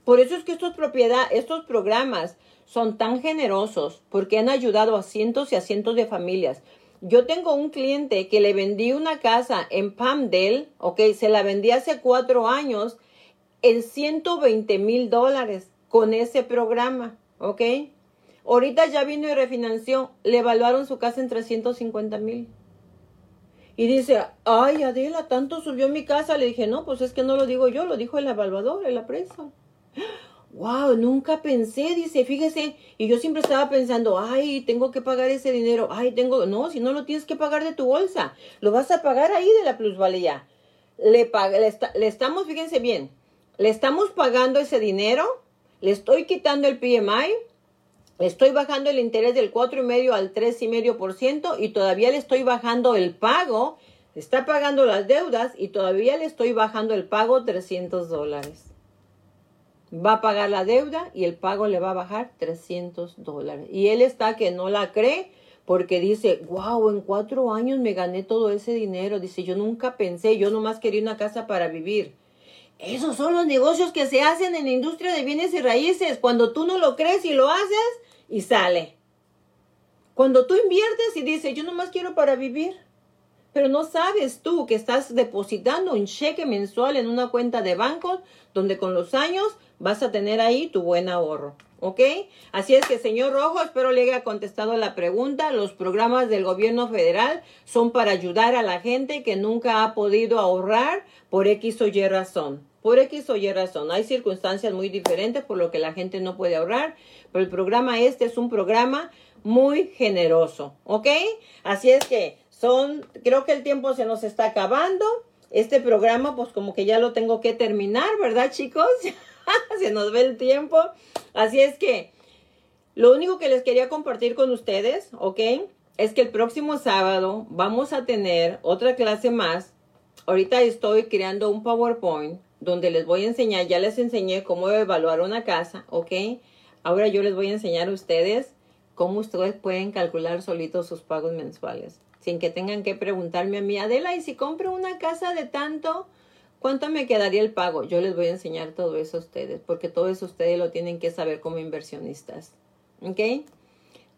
Por eso es que estos, propiedad, estos programas son tan generosos porque han ayudado a cientos y a cientos de familias. Yo tengo un cliente que le vendí una casa en Palmdale, ok, se la vendí hace cuatro años en 120 mil dólares con ese programa, ok. Ahorita ya vino y refinanció, le evaluaron su casa en 350 mil. Y dice, ay Adela, tanto subió mi casa. Le dije, no, pues es que no lo digo yo, lo dijo el evaluador, el apreso. Wow, nunca pensé, dice, fíjese, y yo siempre estaba pensando, ay, tengo que pagar ese dinero, ay, tengo, no, si no lo tienes que pagar de tu bolsa, lo vas a pagar ahí de la plusvalía. Le, le, le estamos, fíjense bien, le estamos pagando ese dinero, le estoy quitando el PMI, le estoy bajando el interés del cuatro y medio al tres y medio por ciento y todavía le estoy bajando el pago, está pagando las deudas y todavía le estoy bajando el pago 300 dólares va a pagar la deuda y el pago le va a bajar 300 dólares. Y él está que no la cree porque dice, wow, en cuatro años me gané todo ese dinero. Dice, yo nunca pensé, yo nomás quería una casa para vivir. Esos son los negocios que se hacen en la industria de bienes y raíces. Cuando tú no lo crees y lo haces y sale. Cuando tú inviertes y dices, yo nomás quiero para vivir. Pero no sabes tú que estás depositando un cheque mensual en una cuenta de banco donde con los años vas a tener ahí tu buen ahorro. ¿Ok? Así es que, señor Rojo, espero le haya contestado la pregunta. Los programas del gobierno federal son para ayudar a la gente que nunca ha podido ahorrar por X o Y razón. por X o Y razón. Hay circunstancias muy diferentes por lo que la gente no puede ahorrar, pero el programa este es un programa muy generoso, ¿ok? Así es que son, creo que el tiempo se nos está acabando. Este programa, pues como que ya lo tengo que terminar, ¿verdad, chicos? se nos ve el tiempo. Así es que lo único que les quería compartir con ustedes, ¿ok? Es que el próximo sábado vamos a tener otra clase más. Ahorita estoy creando un PowerPoint donde les voy a enseñar, ya les enseñé cómo evaluar una casa, ¿ok? Ahora yo les voy a enseñar a ustedes cómo ustedes pueden calcular solitos sus pagos mensuales, sin que tengan que preguntarme a mí, Adela, ¿y si compro una casa de tanto? ¿Cuánto me quedaría el pago? Yo les voy a enseñar todo eso a ustedes, porque todo eso ustedes lo tienen que saber como inversionistas. ¿Ok?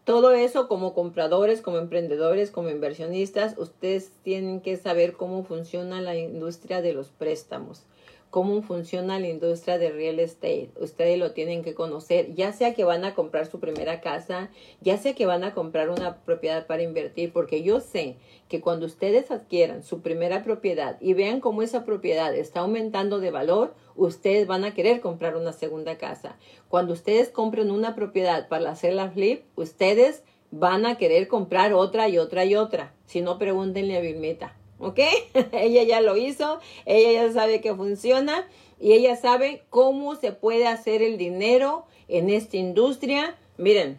Todo eso como compradores, como emprendedores, como inversionistas, ustedes tienen que saber cómo funciona la industria de los préstamos cómo funciona la industria de real estate. Ustedes lo tienen que conocer, ya sea que van a comprar su primera casa, ya sea que van a comprar una propiedad para invertir, porque yo sé que cuando ustedes adquieran su primera propiedad y vean cómo esa propiedad está aumentando de valor, ustedes van a querer comprar una segunda casa. Cuando ustedes compren una propiedad para hacer la flip, ustedes van a querer comprar otra y otra y otra. Si no, pregúntenle a Vilmita. ¿Ok? ella ya lo hizo, ella ya sabe que funciona y ella sabe cómo se puede hacer el dinero en esta industria. Miren,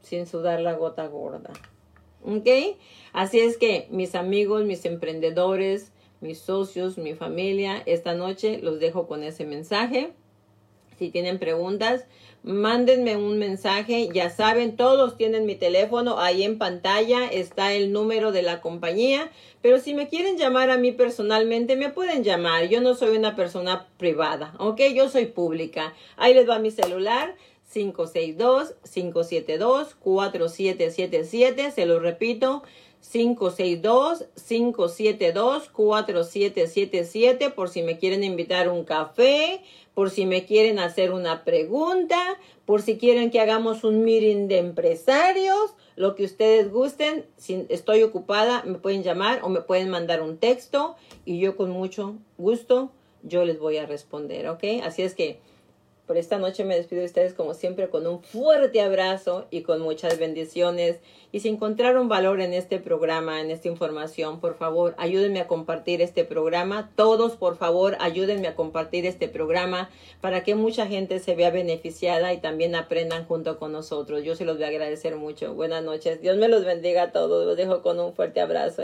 sin sudar la gota gorda. ¿Ok? Así es que mis amigos, mis emprendedores, mis socios, mi familia, esta noche los dejo con ese mensaje. Si tienen preguntas, mándenme un mensaje. Ya saben, todos tienen mi teléfono. Ahí en pantalla está el número de la compañía. Pero si me quieren llamar a mí personalmente, me pueden llamar. Yo no soy una persona privada, ¿ok? Yo soy pública. Ahí les va mi celular. 562-572-4777. Se lo repito. 562-572-4777 por si me quieren invitar un café, por si me quieren hacer una pregunta, por si quieren que hagamos un meeting de empresarios, lo que ustedes gusten. Si estoy ocupada, me pueden llamar o me pueden mandar un texto y yo con mucho gusto yo les voy a responder, ¿ok? Así es que por esta noche me despido de ustedes como siempre con un fuerte abrazo y con muchas bendiciones. Y si encontraron valor en este programa, en esta información, por favor, ayúdenme a compartir este programa. Todos, por favor, ayúdenme a compartir este programa para que mucha gente se vea beneficiada y también aprendan junto con nosotros. Yo se los voy a agradecer mucho. Buenas noches. Dios me los bendiga a todos. Los dejo con un fuerte abrazo.